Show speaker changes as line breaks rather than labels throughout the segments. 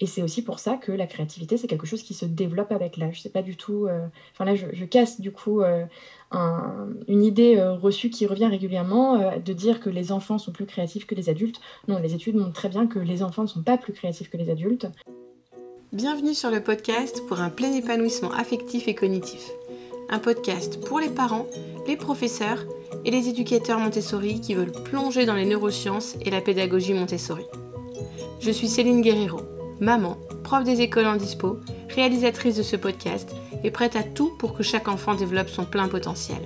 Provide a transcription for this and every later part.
Et c'est aussi pour ça que la créativité, c'est quelque chose qui se développe avec l'âge. C'est pas du tout. euh, Enfin là, je, casse du coup euh, un- une idée euh, reçue qui revient régulièrement de dire que les enfants sont plus créatifs que les adultes. Non, les études montrent très bien que les enfants ne sont pas plus créatifs que les adultes.
Bienvenue sur le podcast pour un plein épanouissement affectif et cognitif. Un podcast pour les parents, les professeurs et les éducateurs Montessori qui veulent plonger dans les neurosciences et la pédagogie Montessori. Je suis Céline Guerrero, maman, prof des écoles en dispo, réalisatrice de ce podcast et prête à tout pour que chaque enfant développe son plein potentiel.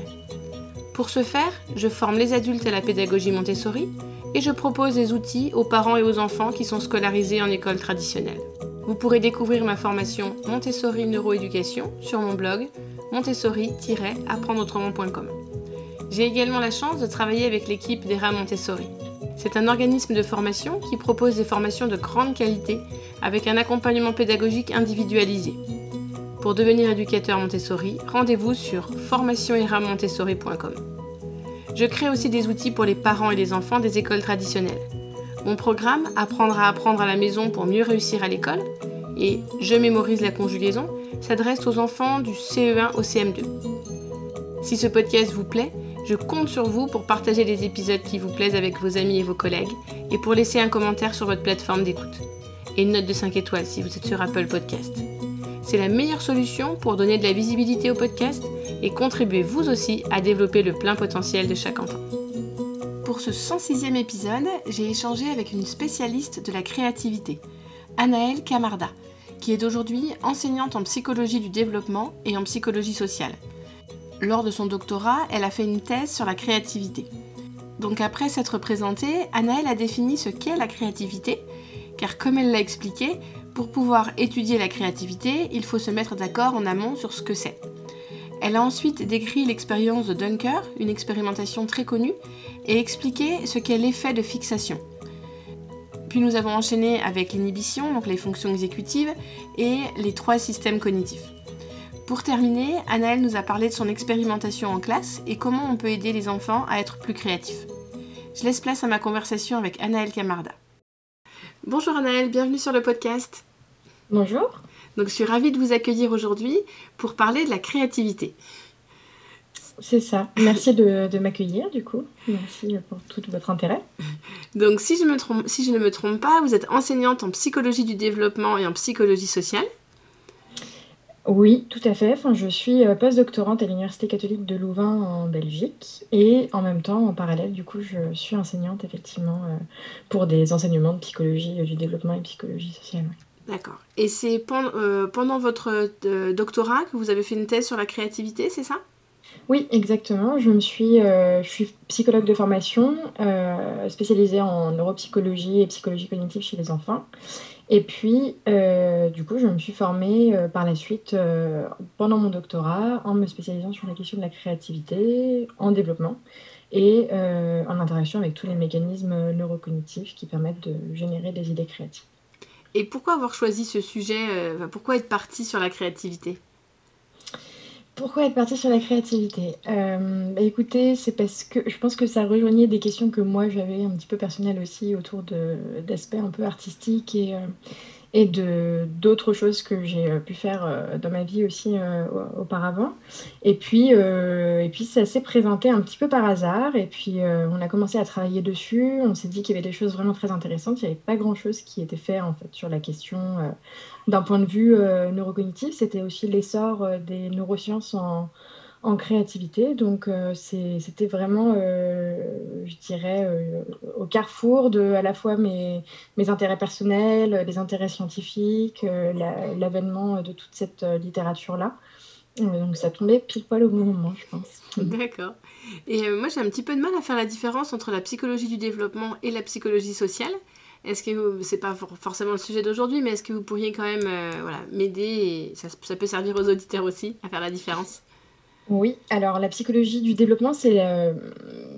Pour ce faire, je forme les adultes à la pédagogie Montessori et je propose des outils aux parents et aux enfants qui sont scolarisés en école traditionnelle. Vous pourrez découvrir ma formation Montessori Neuroéducation sur mon blog montessori-apprendreautrement.com. J'ai également la chance de travailler avec l'équipe d'ERA Montessori. C'est un organisme de formation qui propose des formations de grande qualité avec un accompagnement pédagogique individualisé. Pour devenir éducateur Montessori, rendez-vous sur formationeramontessori.com. Je crée aussi des outils pour les parents et les enfants des écoles traditionnelles. Mon programme Apprendre à apprendre à la maison pour mieux réussir à l'école et Je mémorise la conjugaison s'adresse aux enfants du CE1 au CM2. Si ce podcast vous plaît, je compte sur vous pour partager les épisodes qui vous plaisent avec vos amis et vos collègues et pour laisser un commentaire sur votre plateforme d'écoute. Et une note de 5 étoiles si vous êtes sur Apple Podcast. C'est la meilleure solution pour donner de la visibilité au podcast et contribuer vous aussi à développer le plein potentiel de chaque enfant. Pour ce 106e épisode, j'ai échangé avec une spécialiste de la créativité, Anaëlle Camarda, qui est aujourd'hui enseignante en psychologie du développement et en psychologie sociale. Lors de son doctorat, elle a fait une thèse sur la créativité. Donc après s'être présentée, Anaëlle a défini ce qu'est la créativité, car comme elle l'a expliqué, pour pouvoir étudier la créativité, il faut se mettre d'accord en amont sur ce que c'est. Elle a ensuite décrit l'expérience de Dunker, une expérimentation très connue, et expliqué ce qu'est l'effet de fixation. Puis nous avons enchaîné avec l'inhibition, donc les fonctions exécutives, et les trois systèmes cognitifs. Pour terminer, Anaëlle nous a parlé de son expérimentation en classe et comment on peut aider les enfants à être plus créatifs. Je laisse place à ma conversation avec Anaëlle Camarda. Bonjour Anaëlle, bienvenue sur le podcast.
Bonjour.
Donc je suis ravie de vous accueillir aujourd'hui pour parler de la créativité.
C'est ça. Merci de, de m'accueillir du coup. Merci pour tout votre intérêt.
Donc si je, me trompe, si je ne me trompe pas, vous êtes enseignante en psychologie du développement et en psychologie sociale.
Oui, tout à fait. Enfin, je suis euh, postdoctorante à l'Université catholique de Louvain en Belgique et en même temps, en parallèle, du coup, je suis enseignante effectivement euh, pour des enseignements de psychologie euh, du développement et psychologie sociale.
D'accord. Et c'est pen- euh, pendant votre euh, doctorat que vous avez fait une thèse sur la créativité, c'est ça?
Oui, exactement. Je me suis, euh, je suis psychologue de formation, spécialisée en neuropsychologie et psychologie cognitive chez les enfants. Et puis, euh, du coup, je me suis formée euh, par la suite euh, pendant mon doctorat en me spécialisant sur la question de la créativité en développement et en interaction avec tous les mécanismes neurocognitifs qui permettent de générer des idées créatives.
Et pourquoi avoir choisi ce sujet Pourquoi être parti sur la créativité?
Pourquoi être partie sur la créativité Euh, bah, Écoutez, c'est parce que je pense que ça rejoignait des questions que moi j'avais un petit peu personnelles aussi autour d'aspects un peu artistiques et, euh, et de d'autres choses que j'ai euh, pu faire euh, dans ma vie aussi euh, au- auparavant. Et puis, et puis ça s'est présenté un petit peu par hasard et puis on a commencé à travailler dessus. On s'est dit qu'il y avait des choses vraiment très intéressantes. Il n'y avait pas grand-chose qui était fait en fait sur la question d'un point de vue neurocognitif. C'était aussi l'essor des neurosciences en, en créativité. Donc euh, c'était vraiment, euh, je dirais, euh, au carrefour de à la fois mes, intérêts personnels, des intérêts scientifiques, la- l'avènement de toute cette littérature-là. Donc ça tombait pile poil au bon moment, je pense.
D'accord. Et moi, j'ai un petit peu de mal à faire la différence entre la psychologie du développement et la psychologie sociale. Est-ce que c'est pas for- forcément le sujet d'aujourd'hui, mais est-ce que vous pourriez quand même m'aider et ça peut servir aux auditeurs aussi à faire la différence?
Oui, alors la psychologie du développement, c'est euh,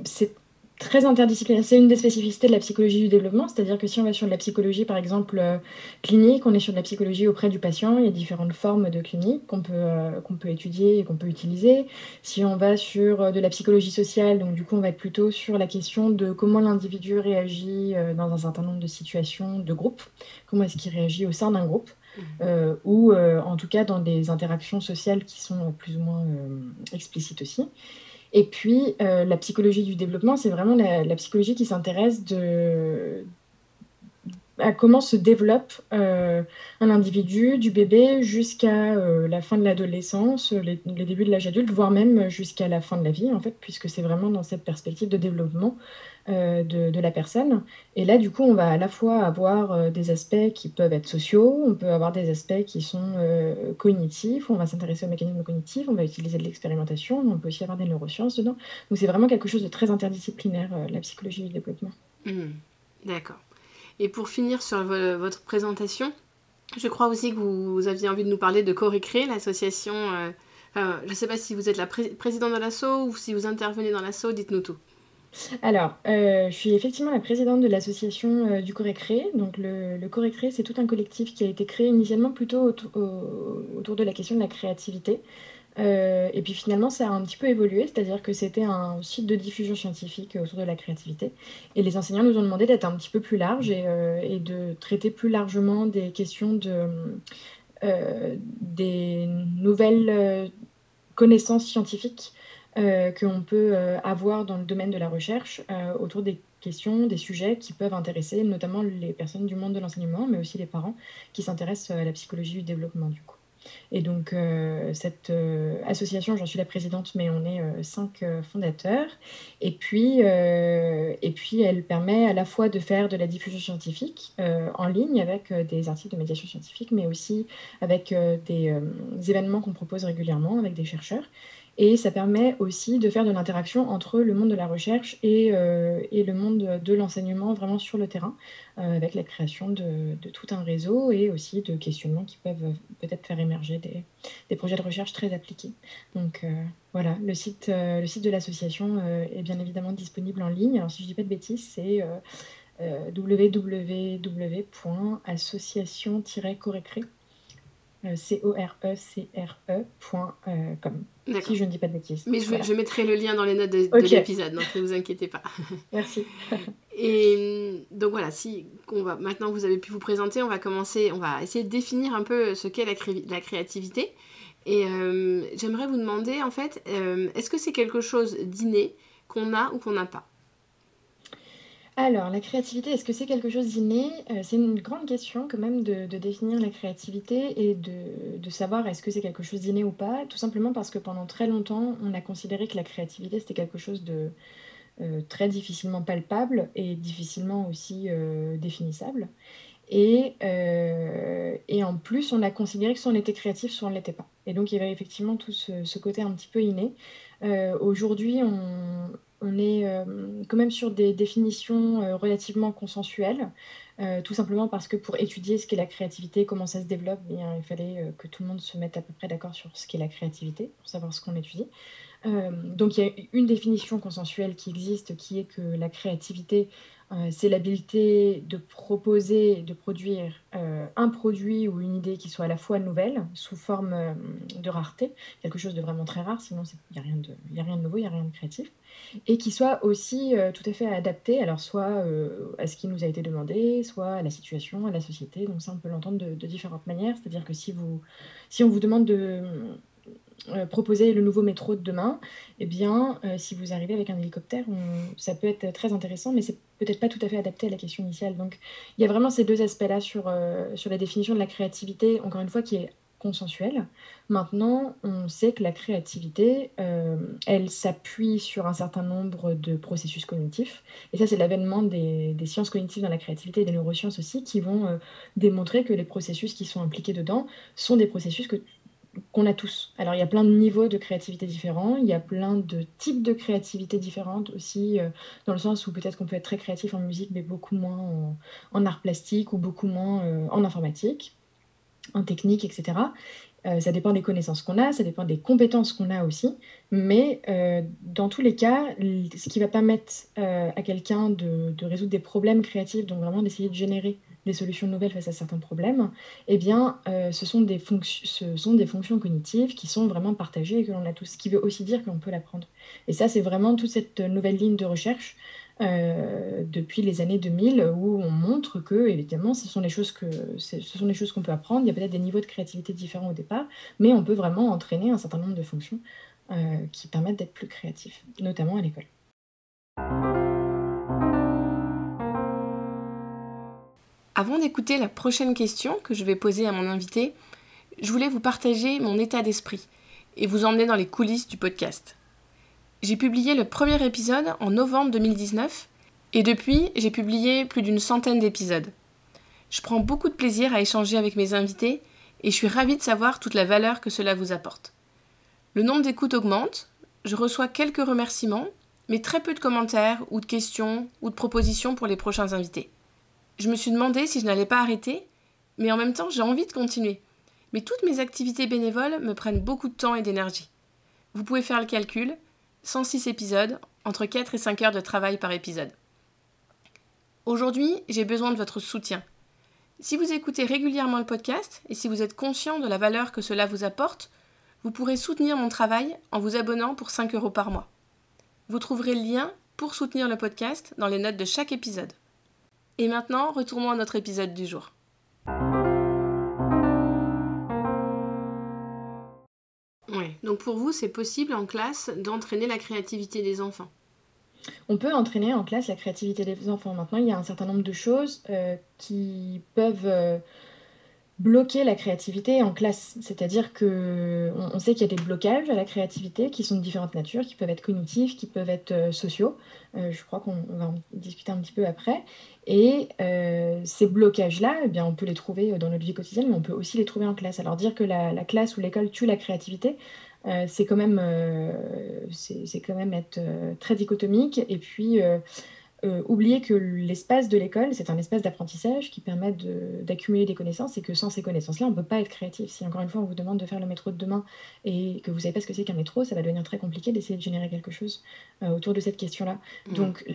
c'est très interdisciplinaire. C'est une des spécificités de la psychologie du développement, c'est-à-dire que si on va sur de la psychologie, par exemple, euh, clinique, on est sur de la psychologie auprès du patient, il y a différentes formes de clinique qu'on peut, euh, qu'on peut étudier et qu'on peut utiliser. Si on va sur de la psychologie sociale, donc du coup, on va être plutôt sur la question de comment l'individu réagit dans un certain nombre de situations de groupe, comment est-ce qu'il réagit au sein d'un groupe? Mmh. ou en tout cas dans des interactions sociales qui sont plus ou moins explicites aussi. Et puis, euh, la psychologie du développement, c'est vraiment la, psychologie qui s'intéresse de, à comment se développe euh, un individu, du bébé jusqu'à euh, la fin de l'adolescence, les, les, débuts de l'âge adulte, voire même jusqu'à la fin de la vie, en fait, puisque c'est vraiment dans cette perspective de développement euh, de, la personne. Et là, du coup, on va à la fois avoir euh, des aspects qui peuvent être sociaux, on peut avoir des aspects qui sont euh, cognitifs, on va s'intéresser aux mécanismes cognitifs, on va utiliser de l'expérimentation, on peut aussi avoir des neurosciences dedans. Donc c'est vraiment quelque chose de très interdisciplinaire, la psychologie du développement.
Mmh. D'accord. Et pour finir sur votre présentation, je crois aussi que vous, aviez envie de nous parler de Corécré, l'association. je ne sais pas si vous êtes la présidente de l'asso ou si vous intervenez dans l'asso, dites-nous tout.
Alors, euh, je suis effectivement la présidente de l'association euh, du Corécré. Donc, le, le c'est tout un collectif qui a été créé initialement plutôt autour, de la question de la créativité. Euh, et puis finalement, ça a un petit peu évolué, c'est-à-dire que c'était un site de diffusion scientifique autour de la créativité. Et les enseignants nous ont demandé d'être un petit peu plus large et, et de traiter plus largement des questions de, des nouvelles connaissances scientifiques euh, qu'on peut euh, avoir dans le domaine de la recherche euh, autour des questions, des sujets qui peuvent intéresser notamment les personnes du monde de l'enseignement, mais aussi les parents qui s'intéressent à la psychologie du développement du coup. Et donc cette association, j'en suis la présidente, mais on est cinq fondateurs. Et puis, et puis elle permet à la fois de faire de la diffusion scientifique en ligne avec des articles de médiation scientifique, mais aussi avec des événements qu'on propose régulièrement avec des chercheurs. Et ça permet aussi de faire de l'interaction entre le monde de la recherche et, euh, le monde de l'enseignement vraiment sur le terrain, euh, avec la création de, tout un réseau et aussi de questionnements qui peuvent peut-être faire émerger des, projets de recherche très appliqués. Donc euh, voilà, le site, de l'association est bien évidemment disponible en ligne. Alors si je ne dis pas de bêtises, c'est www.association-correcré C-O-R-E-C-R-E.com. Si je ne dis pas de bêtises.
Mais je, je, mettrai le lien dans les notes de, l'épisode, donc ne vous inquiétez pas.
Merci.
Et donc voilà, si on va, maintenant que vous avez pu vous présenter, on va commencer, on va essayer de définir un peu ce qu'est la, la, créativité. Et euh, j'aimerais vous demander, en fait, euh, est-ce que c'est quelque chose d'inné qu'on a ou qu'on n'a pas?
Alors, la créativité, est-ce que c'est quelque chose d'inné? Euh, C'est une grande question quand même de, définir la créativité et de, savoir est-ce que c'est quelque chose d'inné ou pas, tout simplement parce que pendant très longtemps, on a considéré que la créativité, c'était quelque chose de euh, très difficilement palpable et difficilement aussi euh, définissable. Et, en plus, on a considéré que soit on était créatif, soit on ne l'était pas. Et donc, il y avait effectivement tout ce, ce côté un petit peu inné. Aujourd'hui, on, on est euh, quand même sur des définitions euh, relativement consensuelles, euh, tout simplement parce que pour étudier ce qu'est la créativité, comment ça se développe, eh il fallait que tout le monde se mette à peu près d'accord sur ce qu'est la créativité, pour savoir ce qu'on étudie. donc il y a une définition consensuelle qui existe, qui est que la créativité, c'est l'habilité de proposer, de produire un produit ou une idée qui soit à la fois nouvelle, sous forme de rareté, quelque chose de vraiment très rare, sinon il n'y a, rien de, a rien de nouveau, il n'y a rien de créatif et qui soit aussi euh, tout à fait adapté, alors soit euh, à ce qui nous a été demandé, soit à la situation, à la société. Donc ça, on peut l'entendre de, différentes manières. C'est-à-dire que si, vous, si on vous demande de euh, proposer le nouveau métro de demain, eh bien, si vous arrivez avec un hélicoptère, ça peut être très intéressant, mais c'est peut-être pas tout à fait adapté à la question initiale. Donc il y a vraiment ces deux aspects-là sur, sur la définition de la créativité, encore une fois, qui est consensuelle. Maintenant, on sait que la créativité, euh, elle s'appuie sur un certain nombre de processus cognitifs. Et ça, c'est l'avènement des, sciences cognitives dans la créativité et des neurosciences aussi, qui vont euh, démontrer que les processus qui sont impliqués dedans sont des processus que qu'on a tous. Alors il y a plein de niveaux de créativité différents, il y a plein de types de créativité différentes aussi, euh, dans le sens où peut-être qu'on peut être très créatif en musique, mais beaucoup moins en, en art plastique ou beaucoup moins en informatique. en technique, etc. Euh, ça dépend des connaissances qu'on a, ça dépend des compétences qu'on a aussi. Mais euh, dans tous les cas, ce qui va permettre euh, à quelqu'un de, de, résoudre des problèmes créatifs, donc vraiment d'essayer de générer des solutions nouvelles face à certains problèmes, eh bien, ce, sont des ce sont des fonctions cognitives qui sont vraiment partagées et que l'on a tous. Ce qui veut aussi dire qu'on peut l'apprendre. Et ça, c'est vraiment toute cette nouvelle ligne de recherche euh, depuis les années 2000 où on montre que évidemment ce sont les choses que ce sont des choses qu'on peut apprendre. Il y a peut-être des niveaux de créativité différents au départ, mais on peut vraiment entraîner un certain nombre de fonctions euh, qui permettent d'être plus créatif, notamment à l'école.
Avant d'écouter la prochaine question que je vais poser à mon invité, je voulais vous partager mon état d'esprit et vous emmener dans les coulisses du podcast. J'ai publié le premier épisode en novembre 2019 et depuis, j'ai publié plus d'une centaine d'épisodes. Je prends beaucoup de plaisir à échanger avec mes invités et je suis ravie de savoir toute la valeur que cela vous apporte. Le nombre d'écoutes augmente, je reçois quelques remerciements, mais très peu de commentaires ou de questions ou de propositions pour les prochains invités. Je me suis demandé si je n'allais pas arrêter, mais en même temps j'ai envie de continuer. Mais toutes mes activités bénévoles me prennent beaucoup de temps et d'énergie. Vous pouvez faire le calcul, 106 épisodes, entre 4 et 5 heures de travail par épisode. Aujourd'hui, j'ai besoin de votre soutien. Si vous écoutez régulièrement le podcast et si vous êtes conscient de la valeur que cela vous apporte, vous pourrez soutenir mon travail en vous abonnant pour 5 euros par mois. Vous trouverez le lien pour soutenir le podcast dans les notes de chaque épisode. Et maintenant, retournons à notre épisode du jour. Donc pour vous, c'est possible en classe d'entraîner la créativité des enfants?
On peut entraîner en classe la créativité des enfants. Maintenant, il y a un certain nombre de choses euh, qui peuvent euh, bloquer la créativité en classe. C'est-à-dire que on, sait qu'il y a des blocages à la créativité qui sont de différentes natures, qui peuvent être cognitifs, qui peuvent être euh, sociaux. je crois qu'on va en discuter un petit peu après. Et ces blocages-là, eh bien, on peut les trouver dans notre vie quotidienne, mais on peut aussi les trouver en classe. Alors dire que la, la classe ou l'école tue la créativité, euh, c'est quand même, euh, c'est quand même être euh, très dichotomique. Et puis, oublier que l'espace de l'école, c'est un espace d'apprentissage qui permet d'accumuler des connaissances et que sans ces connaissances-là, on ne peut pas être créatif. Si encore une fois, on vous demande de faire le métro de demain et que vous ne savez pas ce que c'est qu'un métro, ça va devenir très compliqué d'essayer de générer quelque chose autour de cette question-là. Mmh. Donc,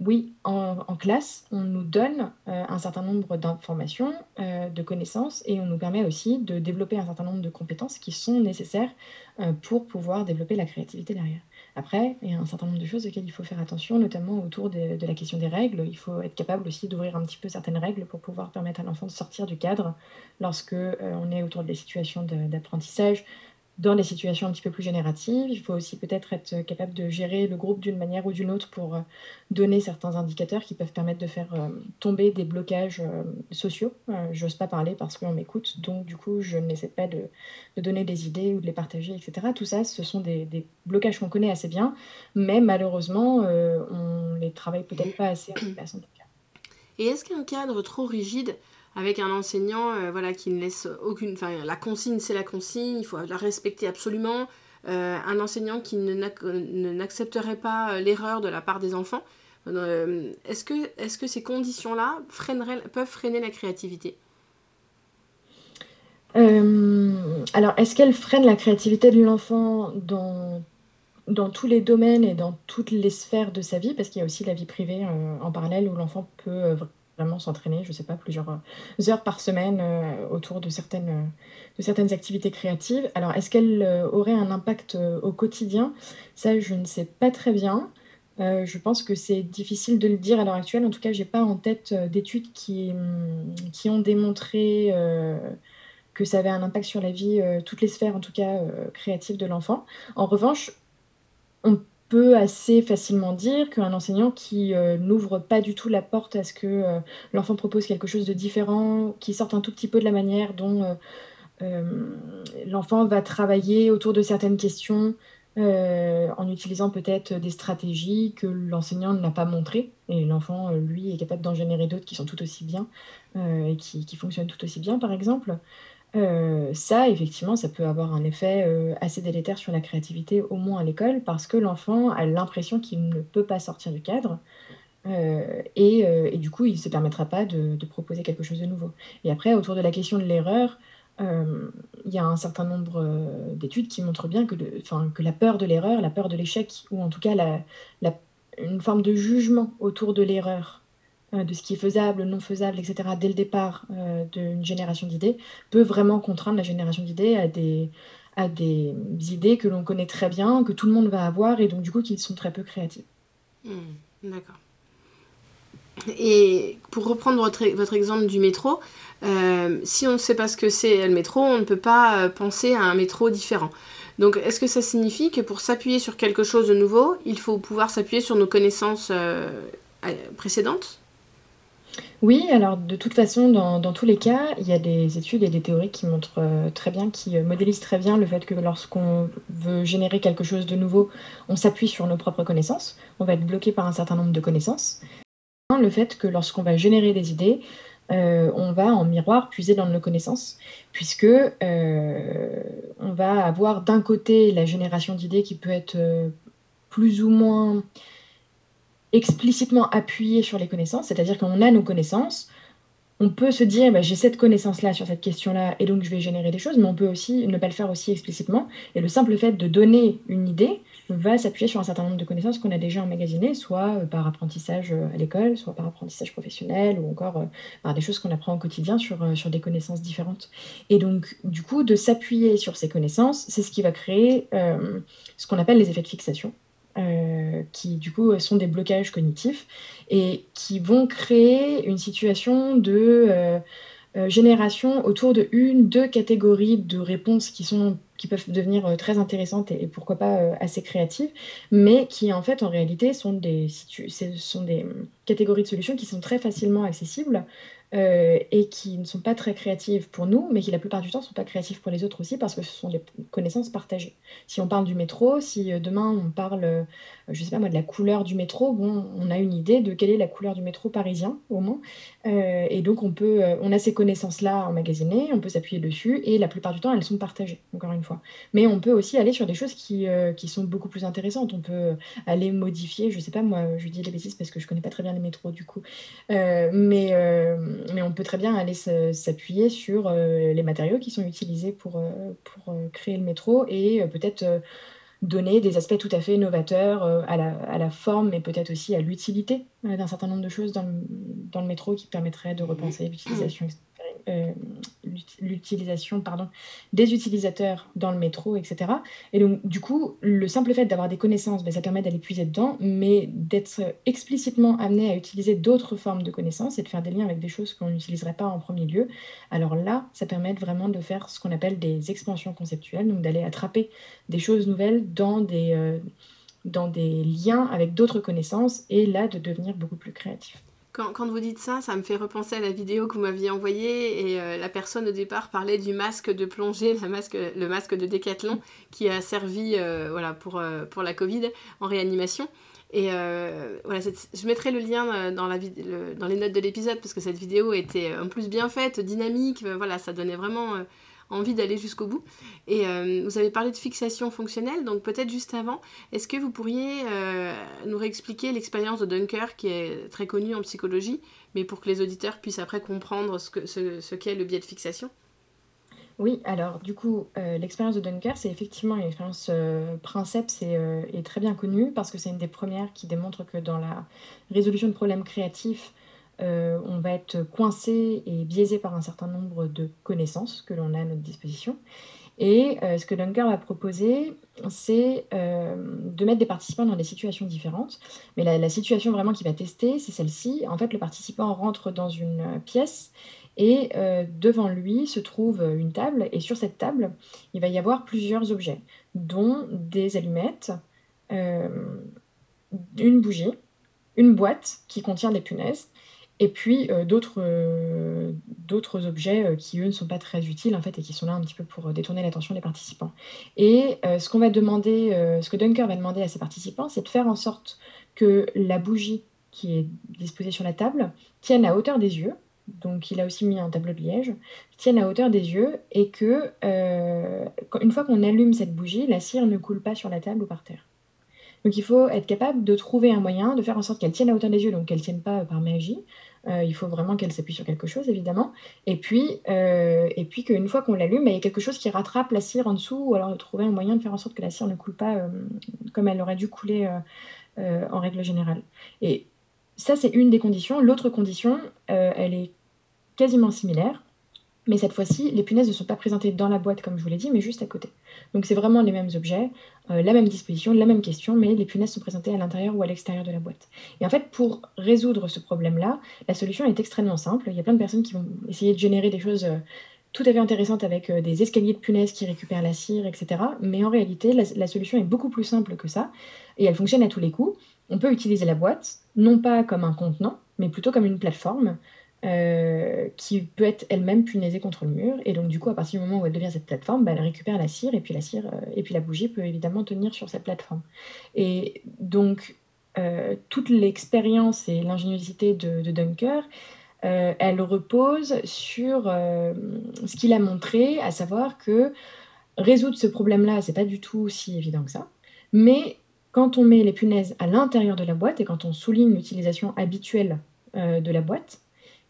oui, en, classe, on nous donne euh, un certain nombre d'informations, euh, de connaissances, et on nous permet aussi de développer un certain nombre de compétences qui sont nécessaires euh, pour pouvoir développer la créativité derrière. Après, il y a un certain nombre de choses auxquelles il faut faire attention, notamment autour de, la question des règles. Il faut être capable aussi d'ouvrir un petit peu certaines règles pour pouvoir permettre à l'enfant de sortir du cadre lorsque on est autour des situations d'apprentissage, dans des situations un petit peu plus génératives. Il faut aussi peut-être être capable de gérer le groupe d'une manière ou d'une autre pour euh, donner certains indicateurs qui peuvent permettre de faire euh, tomber des blocages euh, sociaux. J'ose pas parler parce qu'on m'écoute, donc du coup je n'essaie pas de, donner des idées ou de les partager, etc. Tout ça, ce sont des, blocages qu'on connaît assez bien, mais malheureusement on les travaille peut-être pas assez en cas.
Et est-ce qu'un cadre trop rigide avec un enseignant euh, voilà, qui ne laisse aucune... Enfin, la consigne, c'est la consigne, il faut la respecter absolument. Euh, un enseignant qui n'accepterait pas euh, l'erreur de la part des enfants. est-ce, que, est que ces conditions-là peuvent freiner la créativité?
Alors, est-ce qu'elles freinent la créativité de l'enfant dans, dans tous les domaines et dans toutes les sphères de sa vie? Parce qu'il y a aussi la vie privée en parallèle où l'enfant peut vraiment s'entraîner, je ne sais pas, plusieurs euh, heures par semaine euh, autour de certaines, euh, de certaines activités créatives. Alors, est-ce qu'elle aurait un impact au quotidien? Ça, je ne sais pas très bien. je pense que c'est difficile de le dire à l'heure actuelle. En tout cas, je n'ai pas en tête d'études qui, hum, qui ont démontré que ça avait un impact sur la vie, toutes les sphères en tout cas créatives de l'enfant. En revanche, on peut assez facilement dire qu'un enseignant qui euh, n'ouvre pas du tout la porte à ce que euh, l'enfant propose quelque chose de différent, qui sorte un tout petit peu de la manière dont euh, l'enfant va travailler autour de certaines questions, en utilisant peut-être des stratégies que l'enseignant n'a pas montrées, et l'enfant, lui, est capable d'en générer d'autres qui sont tout aussi bien, et qui, qui, fonctionnent tout aussi bien, par exemple. Euh, ça, effectivement, ça peut avoir un effet euh, assez délétère sur la créativité, au moins à l'école, parce que l'enfant a l'impression qu'il ne peut pas sortir du cadre. et, du coup, il ne se permettra pas de, proposer quelque chose de nouveau. Et après, autour de la question de l'erreur, il y a un certain nombre d'études qui montrent bien que, que la peur de l'erreur, la peur de l'échec, ou en tout cas une forme de jugement autour de l'erreur, de ce qui est faisable, non faisable, etc., dès le départ d'une génération d'idées, peut vraiment contraindre la génération d'idées à des, à idées que l'on connaît très bien, que tout le monde va avoir, et donc du coup qui sont très peu créatives.
Hmm, d'accord. Et pour reprendre votre, votre exemple du métro, euh, si on ne sait pas ce que c'est le métro, on ne peut pas euh, penser à un métro différent. Donc est-ce que ça signifie que pour s'appuyer sur quelque chose de nouveau, il faut pouvoir s'appuyer sur nos connaissances euh, précédentes?
Oui, alors de toute façon, dans, tous les cas, il y a des études et des théories qui montrent euh, très bien, qui euh, modélisent très bien le fait que lorsqu'on veut générer quelque chose de nouveau, on s'appuie sur nos propres connaissances. On va être bloqué par un certain nombre de connaissances. Le fait que lorsqu'on va générer des idées, euh, on va en miroir puiser dans nos connaissances, puisque on va avoir d'un côté la génération d'idées qui peut être plus ou moins explicitement appuyé sur les connaissances, c'est-à-dire qu'on a nos connaissances, on peut se dire bah, j'ai cette connaissance-là sur cette question-là et donc je vais générer des choses, mais on peut aussi ne pas le faire aussi explicitement. Et le simple fait de donner une idée va s'appuyer sur un certain nombre de connaissances qu'on a déjà emmagasinées, soit euh, par apprentissage euh, à l'école, soit par apprentissage professionnel, ou encore euh, par des choses qu'on apprend au quotidien sur, sur des connaissances différentes. Et donc, du coup, de s'appuyer sur ces connaissances, c'est ce qui va créer ce qu'on appelle les effets de fixation. Euh, qui du coup sont des blocages cognitifs et qui vont créer une situation de euh, euh, génération autour de une, deux catégories de réponses qui sont qui peuvent devenir très intéressantes et, pourquoi pas assez créatives, mais qui en fait en réalité sont des, sont des catégories de solutions qui sont très facilement accessibles euh, et qui ne sont pas très créatives pour nous, mais qui la plupart du temps ne sont pas créatives pour les autres aussi parce que ce sont des connaissances partagées. Si on parle du métro, si euh, demain on parle, euh, je sais pas moi, de la couleur du métro, bon, on a une idée de quelle est la couleur du métro parisien au moins, et donc on peut, on a ces connaissances-là emmagasinées, on peut s'appuyer dessus, et la plupart du temps elles sont partagées, encore une fois. Mais on peut aussi aller sur des choses qui, qui sont beaucoup plus intéressantes. On peut aller modifier, je sais pas moi, je dis des bêtises parce que je connais pas très bien les métros du coup, mais mais on peut très bien aller s'appuyer sur euh, les matériaux qui sont utilisés pour, euh, pour euh, créer le métro et peut-être donner des aspects tout à fait novateurs à, la, à la forme, mais peut-être aussi à l'utilité d'un certain nombre de choses dans le, dans le métro qui permettraient de repenser l'utilisation, l'utilisation pardon, des utilisateurs dans le métro, etc. Et donc, du coup, le simple fait d'avoir des connaissances, ben, ça permet d'aller puiser dedans, mais d'être explicitement amené à utiliser d'autres formes de connaissances et de faire des liens avec des choses qu'on n'utiliserait pas en premier lieu. Alors là, ça permet vraiment de faire ce qu'on appelle des expansions conceptuelles, donc d'aller attraper des choses nouvelles dans des, euh, dans des liens avec d'autres connaissances et là, de devenir beaucoup plus créatif.
Quand, vous dites ça, ça me fait repenser à la vidéo que vous m'aviez envoyée et euh, la personne au départ parlait du masque de plongée, le masque de décathlon qui a servi euh, euh, pour la Covid en réanimation. Et voilà, je mettrai le lien dans, dans les notes de l'épisode parce que cette vidéo était en plus bien faite, dynamique, voilà, ça donnait vraiment envie d'aller jusqu'au bout. Et euh, vous avez parlé de fixation fonctionnelle, donc peut-être juste avant, est-ce que vous pourriez euh, nous réexpliquer l'expérience de Dunker, qui est très connue en psychologie, mais pour que les auditeurs puissent après comprendre ce qu'est le biais de fixation?
Oui, alors du coup, euh, l'expérience de Dunker, c'est effectivement une expérience princeps et, très bien connue parce que c'est une des premières qui démontre que dans la résolution de problèmes créatifs, euh, on va être coincé et biaisé par un certain nombre de connaissances que l'on a à notre disposition. Et euh, ce que Dunker va proposer, c'est euh, de mettre des participants dans des situations différentes. Mais la, situation vraiment qu'il va tester, c'est celle-ci. En fait, le participant rentre dans une pièce et devant lui se trouve une table. Et sur cette table, il va y avoir plusieurs objets, dont des allumettes, une bougie, une boîte qui contient des punaises et puis euh, d'autres euh, d'autres objets euh, qui, eux, ne sont pas très utiles, en fait, et qui sont là un petit peu pour détourner l'attention des participants. Et ce qu'on va demander, ce que Dunker va demander à ses participants, c'est de faire en sorte que la bougie qui est disposée sur la table tienne à hauteur des yeux, donc il a aussi mis un tableau de liège, tienne à hauteur des yeux, et que, une fois qu'on allume cette bougie, la cire ne coule pas sur la table ou par terre. Donc il faut être capable de trouver un moyen de faire en sorte qu'elle tienne à hauteur des yeux, donc qu'elle ne tienne pas par magie. Euh, il faut vraiment qu'elle s'appuie sur quelque chose, évidemment. Et puis, euh, et puis qu'une fois qu'on l'allume, bah, il y a quelque chose qui rattrape la cire en dessous, ou alors de trouver un moyen de faire en sorte que la cire ne coule pas euh, comme elle aurait dû couler en règle générale. Et ça, c'est une des conditions. L'autre condition, elle est quasiment similaire. Mais cette fois-ci, les punaises ne sont pas présentées dans la boîte, comme je vous l'ai dit, mais juste à côté. Donc c'est vraiment les mêmes objets, euh, la même disposition, la même question, mais les punaises sont présentées à l'intérieur ou à l'extérieur de la boîte. Et en fait, pour résoudre ce problème-là, la solution est extrêmement simple. Il y a plein de personnes qui vont essayer de générer des choses euh, tout à fait intéressantes avec euh, des escaliers de punaises qui récupèrent la cire, etc. Mais en réalité, la solution est beaucoup plus simple que ça, et elle fonctionne à tous les coups. On peut utiliser la boîte, non pas comme un contenant, mais plutôt comme une plateforme euh, qui peut être elle-même punaisée contre le mur. Et donc, du coup, à partir du moment où elle devient cette plateforme, bah, elle récupère la cire, et puis la cire, euh, et puis la bougie peut évidemment tenir sur cette plateforme. Et donc, euh, toute l'expérience et l'ingéniosité de, de, Dunker, elle repose sur ce qu'il a montré, à savoir que résoudre ce problème-là, c'est pas du tout si évident que ça. Mais quand on met les punaises à l'intérieur de la boîte et quand on souligne l'utilisation habituelle de la boîte,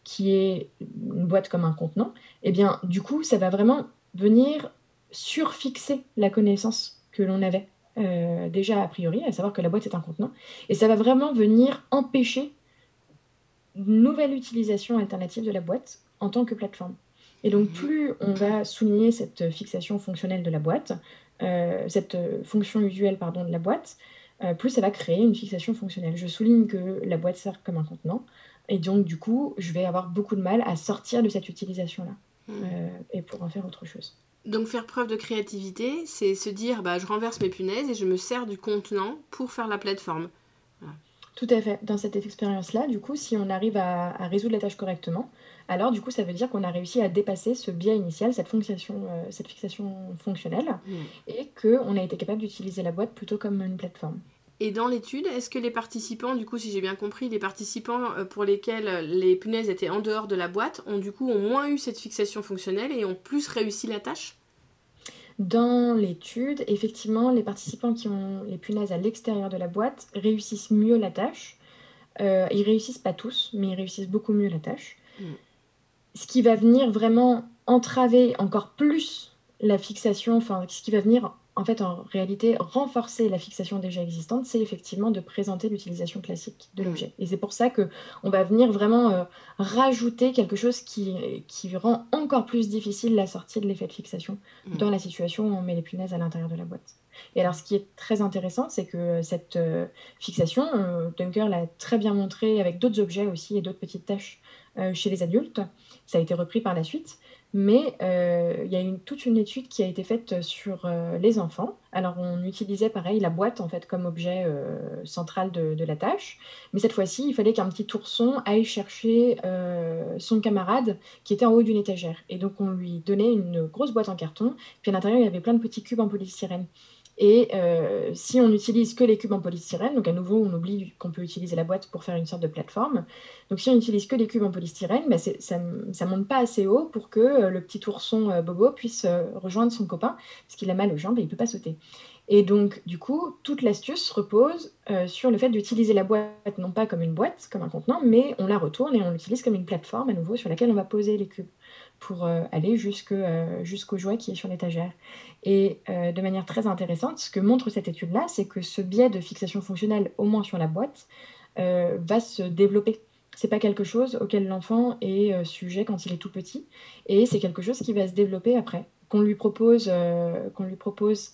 qui est une boîte comme un contenant, et eh bien, du coup, ça va vraiment venir surfixer la connaissance que l'on avait euh, déjà a priori, à savoir que la boîte est un contenant, et ça va vraiment venir empêcher une nouvelle utilisation alternative de la boîte en tant que plateforme. Et donc, plus on va souligner cette fixation fonctionnelle de la boîte, euh, cette fonction usuelle pardon, de la boîte, euh, plus ça va créer une fixation fonctionnelle. Je souligne que la boîte sert comme un contenant. Et donc, du coup, je vais avoir beaucoup de mal à sortir de cette utilisation-là hmm. euh, et pour en faire autre chose.
Donc, faire preuve de créativité, c'est se dire bah, je renverse mes punaises et je me sers du contenant pour faire la plateforme.
Tout à fait. Dans cette expérience-là, du coup, si on arrive à, résoudre la tâche correctement, alors du coup, ça veut dire qu'on a réussi à dépasser ce biais initial, cette, fixation, euh, cette fixation fonctionnelle, hmm. et qu'on a été capable d'utiliser la boîte plutôt comme une plateforme.
Et dans l'étude, est-ce que les participants, du coup, si j'ai bien compris, les participants euh, pour lesquels les punaises étaient en dehors de la boîte, ont du coup ont moins eu cette fixation fonctionnelle et ont plus réussi la tâche?
Dans l'étude, effectivement, les participants qui ont les punaises à l'extérieur de la boîte réussissent mieux la tâche. Euh, ils réussissent pas tous, mais ils réussissent beaucoup mieux la tâche. Hmm. Ce qui va venir vraiment entraver encore plus la fixation, enfin, ce qui va venir en fait, en réalité, renforcer la fixation déjà existante, c'est effectivement de présenter l'utilisation classique de mm. l'objet. Et c'est pour ça que on va venir vraiment euh, rajouter quelque chose qui, qui rend encore plus difficile la sortie de l'effet de fixation mm. dans la situation où on met les punaises à l'intérieur de la boîte. Et alors, ce qui est très intéressant, c'est que cette euh, fixation, euh, Dunker l'a très bien montré avec d'autres objets aussi et d'autres petites tâches chez les adultes. Ça a été repris par la suite. Mais euh, il y a une, toute une étude qui a été faite sur euh, les enfants. Alors on utilisait pareil la boîte en fait comme objet euh, central de, de, la tâche, mais cette fois-ci il fallait qu'un petit ourson aille chercher son camarade qui était en haut d'une étagère. Et donc on lui donnait une grosse boîte en carton, puis à l'intérieur il y avait plein de petits cubes en polystyrène. Et euh, si on n'utilise que les cubes en polystyrène, donc à nouveau on oublie qu'on peut utiliser la boîte pour faire une sorte de plateforme. Donc si on n'utilise que les cubes en polystyrène, bah, ça ne monte pas assez haut pour que euh, le petit ourson euh, Bobo puisse rejoindre son copain, parce qu'il a mal aux jambes et il ne peut pas sauter. Et donc, du coup, toute l'astuce repose sur le fait d'utiliser la boîte non pas comme une boîte, comme un contenant, mais on la retourne et on l'utilise comme une plateforme à nouveau sur laquelle on va poser les cubes pour aller jusqu'au jouet qui est sur l'étagère. Et euh, de manière très intéressante, ce que montre cette étude-là, c'est que ce biais de fixation fonctionnelle, au moins sur la boîte, va se développer. C'est pas quelque chose auquel l'enfant est sujet quand il est tout petit, et c'est quelque chose qui va se développer après. Qu'on lui propose, qu'on lui propose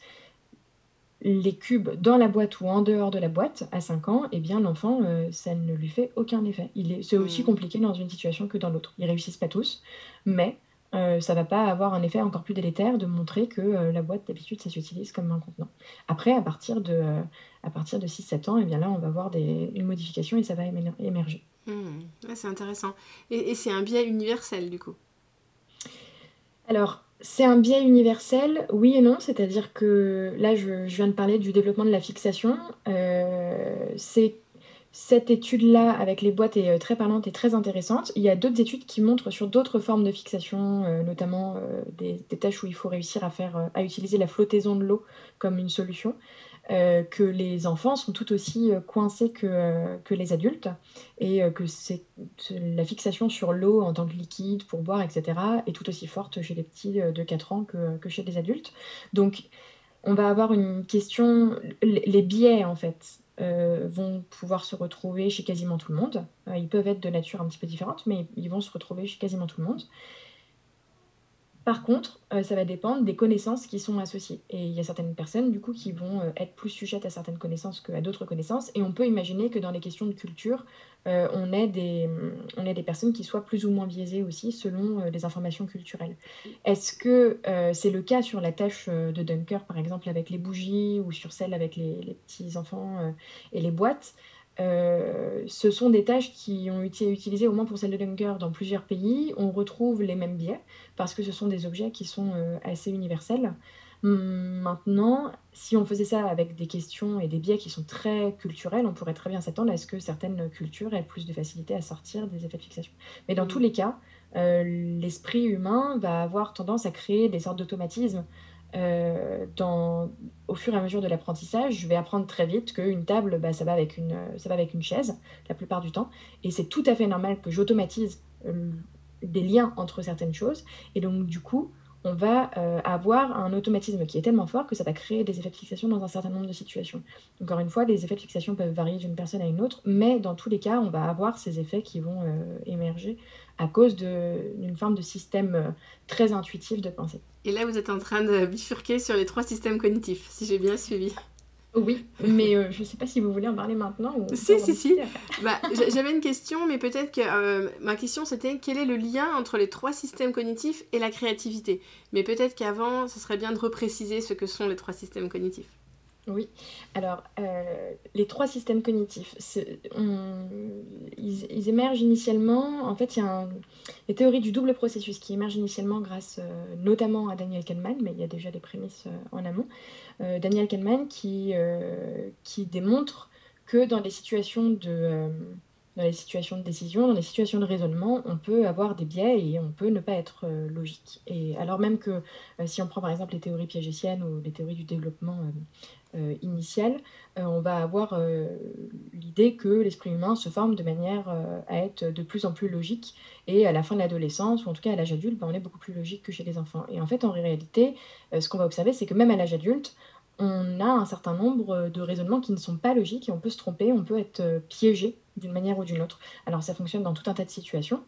les cubes dans la boîte ou en dehors de la boîte à 5 ans, eh bien l'enfant, ça ne lui fait aucun effet. c'est aussi mmh. compliqué dans une situation que dans l'autre. Ils réussissent pas tous, mais euh, ça va pas avoir un effet encore plus délétère de montrer que euh, la boîte d'habitude ça s'utilise comme un contenant. Après, à partir de, euh, à partir de 6-7 ans, et eh bien là on va voir des, une modification et ça va émerger.
Hmm. c'est intéressant. Et, c'est un biais universel du coup?
Alors, c'est un biais universel, oui et non, c'est-à-dire que là je, je, viens de parler du développement de la fixation. c'est cette étude-là avec les boîtes est euh, très parlante et très intéressante. Il y a d'autres études qui montrent sur d'autres formes de fixation, euh, notamment euh, des, tâches où il faut réussir à, utiliser la flottaison de l'eau comme une solution. que les enfants sont tout aussi coincés que, les adultes et que la fixation sur l'eau en tant que liquide pour boire, etc., est tout aussi forte chez les petits de 4 ans que chez les adultes. Donc, on va avoir une question, les biais en fait. Vont pouvoir se retrouver chez quasiment tout le monde. ils peuvent être de nature un petit peu différente, mais ils vont se retrouver chez quasiment tout le monde. Par contre, euh, ça va dépendre des connaissances qui sont associées. Et il y a certaines personnes, du coup, qui vont euh, être plus sujettes à certaines connaissances qu'à d'autres connaissances. Et on peut imaginer que dans les questions de culture, euh, on, ait des, personnes qui soient plus ou moins biaisées aussi selon les informations culturelles. Est-ce que c'est le cas sur la tâche de Dunker, par exemple, avec les bougies, ou sur celle avec les, les petits-enfants et les boîtes? Euh, ce sont des tâches qui ont été utilisées au moins pour celle de Dunker dans plusieurs pays. On retrouve les mêmes biais parce que ce sont des objets qui sont euh, assez universels. Hum, maintenant, si on faisait ça avec des questions et des biais qui sont très culturels, on pourrait très bien s'attendre à ce que certaines cultures aient plus de facilité à sortir des effets de fixation. Mais dans mmh. tous les cas, euh, l'esprit humain va avoir tendance à créer des sortes d'automatismes euh, au fur et à mesure de l'apprentissage, je vais apprendre très vite qu'une table, bah, ça, va avec une, ça va avec une chaise, la plupart du temps. Et c'est tout à fait normal que j'automatise euh, des liens entre certaines choses. Et donc, du coup, on va euh, avoir un automatisme qui est tellement fort que ça va créer des effets de fixation dans un certain nombre de situations. Encore une fois, les effets de fixation peuvent varier d'une personne à une autre, mais dans tous les cas, on va avoir ces effets qui vont émerger à cause d'une forme de système très intuitif de pensée.
Et là, vous êtes en train de bifurquer sur les trois systèmes cognitifs, si j'ai bien suivi.
Oui, mais euh, je ne sais pas si vous voulez en parler maintenant ou.
Si, si, si. Bah, J'avais une question, mais peut-être que euh, ma question c'était quel est le lien entre les trois systèmes cognitifs et la créativité? Mais peut-être qu'avant, ce serait bien de repréciser ce que sont les trois systèmes cognitifs.
Oui, alors euh, les trois systèmes cognitifs, ils, émergent initialement, en fait il y a les théories du double processus qui émergent initialement grâce euh, notamment à Daniel Kahneman, mais il y a déjà des prémices euh, en amont. Daniel Kahneman qui, qui démontre que dans les situations de dans les situations de décision, dans les situations de raisonnement, on peut avoir des biais et on peut ne pas être logique. Et alors même que si on prend par exemple les théories piagétiennes ou les théories du développement initiale, euh, on va avoir euh, l'idée que l'esprit humain se forme de manière à être de plus en plus logique et à la fin de l'adolescence, ou en tout cas à l'âge adulte, ben, on est beaucoup plus logique que chez les enfants. Et en fait, en réalité, ce qu'on va observer, c'est que même à l'âge adulte, on a un certain nombre de raisonnements qui ne sont pas logiques et on peut se tromper, on peut être piégé d'une manière ou d'une autre. Alors ça fonctionne dans tout un tas de situations.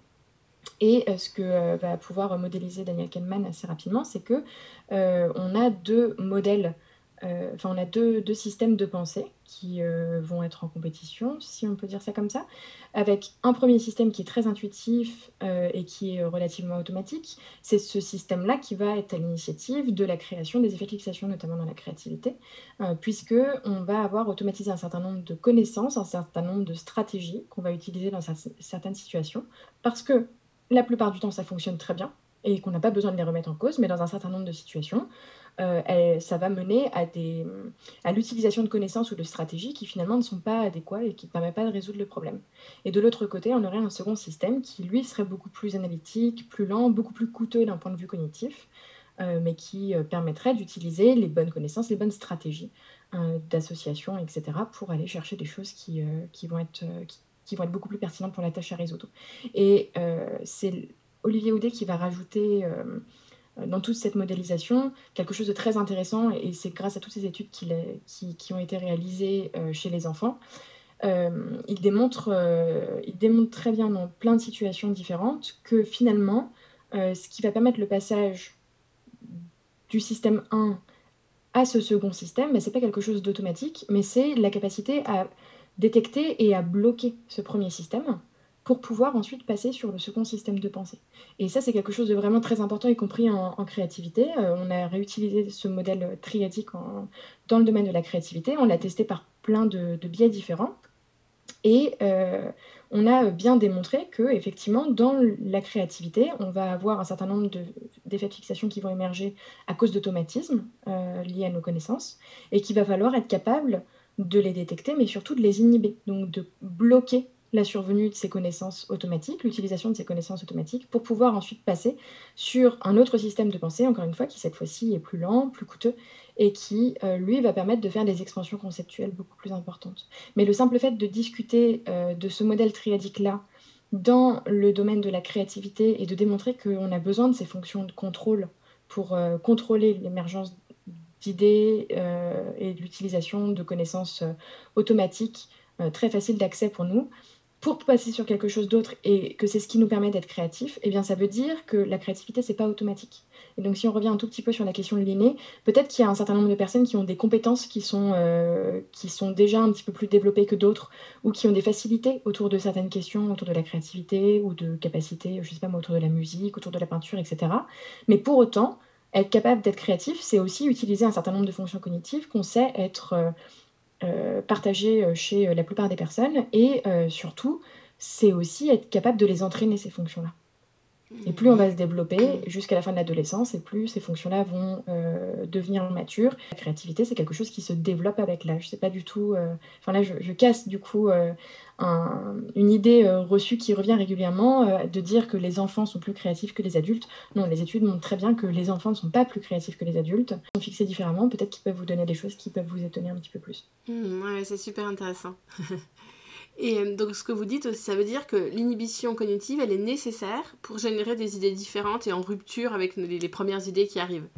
Et ce que va pouvoir modéliser Daniel Kahneman assez rapidement, c'est que on a deux modèles euh, on a deux, systèmes de pensée qui euh, vont être en compétition, si on peut dire ça comme ça, avec un premier système qui est très intuitif euh, et qui est relativement automatique. C'est ce système-là qui va être à l'initiative de la création des effets de fixation, notamment dans la créativité, puisque on va avoir automatisé un certain nombre de connaissances, un certain nombre de stratégies qu'on va utiliser dans certaines situations, parce que la plupart du temps, ça fonctionne très bien et qu'on n'a pas besoin de les remettre en cause, mais dans un certain nombre de situations, euh, ça va mener à, l'utilisation de connaissances ou de stratégies qui finalement ne sont pas adéquates et qui ne permettent pas de résoudre le problème. Et de l'autre côté, on aurait un second système qui, lui, serait beaucoup plus analytique, plus lent, beaucoup plus coûteux d'un point de vue cognitif, euh, mais qui euh, permettrait d'utiliser les bonnes connaissances, les bonnes stratégies d'association, etc., pour aller chercher des choses qui, vont être... Qui, vont être beaucoup plus pertinentes pour la tâche à résoudre. Et c'est Olivier Houdet qui va rajouter dans toute cette modélisation quelque chose de très intéressant, et c'est grâce à toutes ces études qui, qui, ont été réalisées euh, chez les enfants. Euh, il, démontre, il démontre très bien dans plein de situations différentes que finalement, ce qui va permettre le passage du système 1 à ce second système, ben, ce n'est pas quelque chose d'automatique, mais c'est la capacité à détecter et à bloquer ce premier système pour pouvoir ensuite passer sur le second système de pensée. Et ça, c'est quelque chose de vraiment très important, y compris en, créativité. Euh, on a réutilisé ce modèle triadique dans le domaine de la créativité. On l'a testé par plein de, biais différents. Et euh, on a bien démontré que, effectivement, dans la créativité, on va avoir un certain nombre d'effets de, fixation qui vont émerger à cause d'automatismes euh, liés à nos connaissances, et qu'il va falloir être capable de les détecter, mais surtout de les inhiber, donc de bloquer la survenue de ces connaissances automatiques, l'utilisation de ces connaissances automatiques, pour pouvoir ensuite passer sur un autre système de pensée, encore une fois, qui cette fois-ci est plus lent, plus coûteux, et qui, euh, lui, va permettre de faire des expansions conceptuelles beaucoup plus importantes. Mais le simple fait de discuter euh, de ce modèle triadique-là dans le domaine de la créativité et de démontrer qu'on a besoin de ces fonctions de contrôle pour euh, contrôler l'émergence d'idées et l'utilisation de connaissances automatiques très faciles d'accès pour nous, pour passer sur quelque chose d'autre et que c'est ce qui nous permet d'être créatif, eh bien ça veut dire que la créativité c'est pas automatique. Et donc si on revient un tout petit peu sur la question de l'inné, peut-être qu'il y a un certain nombre de personnes qui ont des compétences qui sont, euh, déjà un petit peu plus développées que d'autres ou qui ont des facilités autour de certaines questions, autour de la créativité ou de capacités, je sais pas autour de la musique, autour de la peinture, etc. Mais pour autant, être capable d'être créatif, c'est aussi utiliser un certain nombre de fonctions cognitives qu'on sait être euh, euh, partagé euh, chez euh, la plupart des personnes. Et surtout, c'est aussi être capable de les entraîner, ces fonctions-là. Et plus on va se développer jusqu'à la fin de l'adolescence, et plus ces fonctions-là vont devenir matures. La créativité, c'est quelque chose qui se développe avec l'âge. C'est pas du tout. Enfin là, je, casse du coup une idée euh, reçue qui revient régulièrement euh, de dire que les enfants sont plus créatifs que les adultes. Non, les études montrent très bien que les enfants ne sont pas plus créatifs que les adultes. Ils sont fixés différemment, peut-être qu'ils peuvent vous donner des choses qui peuvent vous étonner un petit peu plus.
Mmh, ouais, c'est super intéressant. Et euh, donc ce que vous dites, ça veut dire que l'inhibition cognitive, elle est nécessaire pour générer des idées différentes et en rupture avec les premières idées qui arrivent.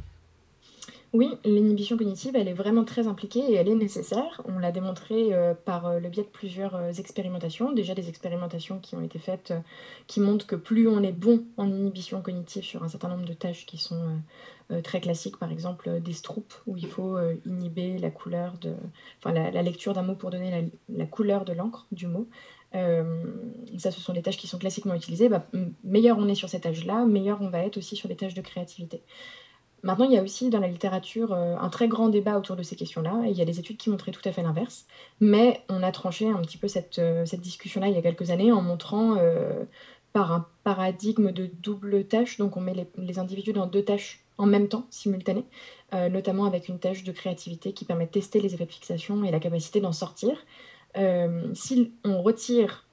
Oui, l'inhibition cognitive, elle est vraiment très impliquée et elle est nécessaire. On l'a démontré euh, par euh, le biais de plusieurs euh, expérimentations. Déjà des expérimentations qui ont été faites qui montrent que plus on est bon en inhibition cognitive sur un certain nombre de tâches qui sont très classiques, par exemple des stroupes, où il faut inhiber la couleur de, enfin, la, lecture d'un mot pour donner la, couleur de l'encre du mot. ça, ce sont des tâches qui sont classiquement utilisées. Bah, meilleur on est sur ces tâches-là, meilleur on va être aussi sur les tâches de créativité. Maintenant, il y a aussi dans la littérature euh, un très grand débat autour de ces questions-là, il y a des études qui montraient tout à fait l'inverse. Mais on a tranché un petit peu cette, euh, cette discussion-là il y a quelques années en montrant euh, par un paradigme de double tâche, donc on met les, les, individus dans deux tâches en même temps, simultanées, notamment avec une tâche de créativité qui permet de tester les effets de fixation et la capacité d'en sortir. si on retire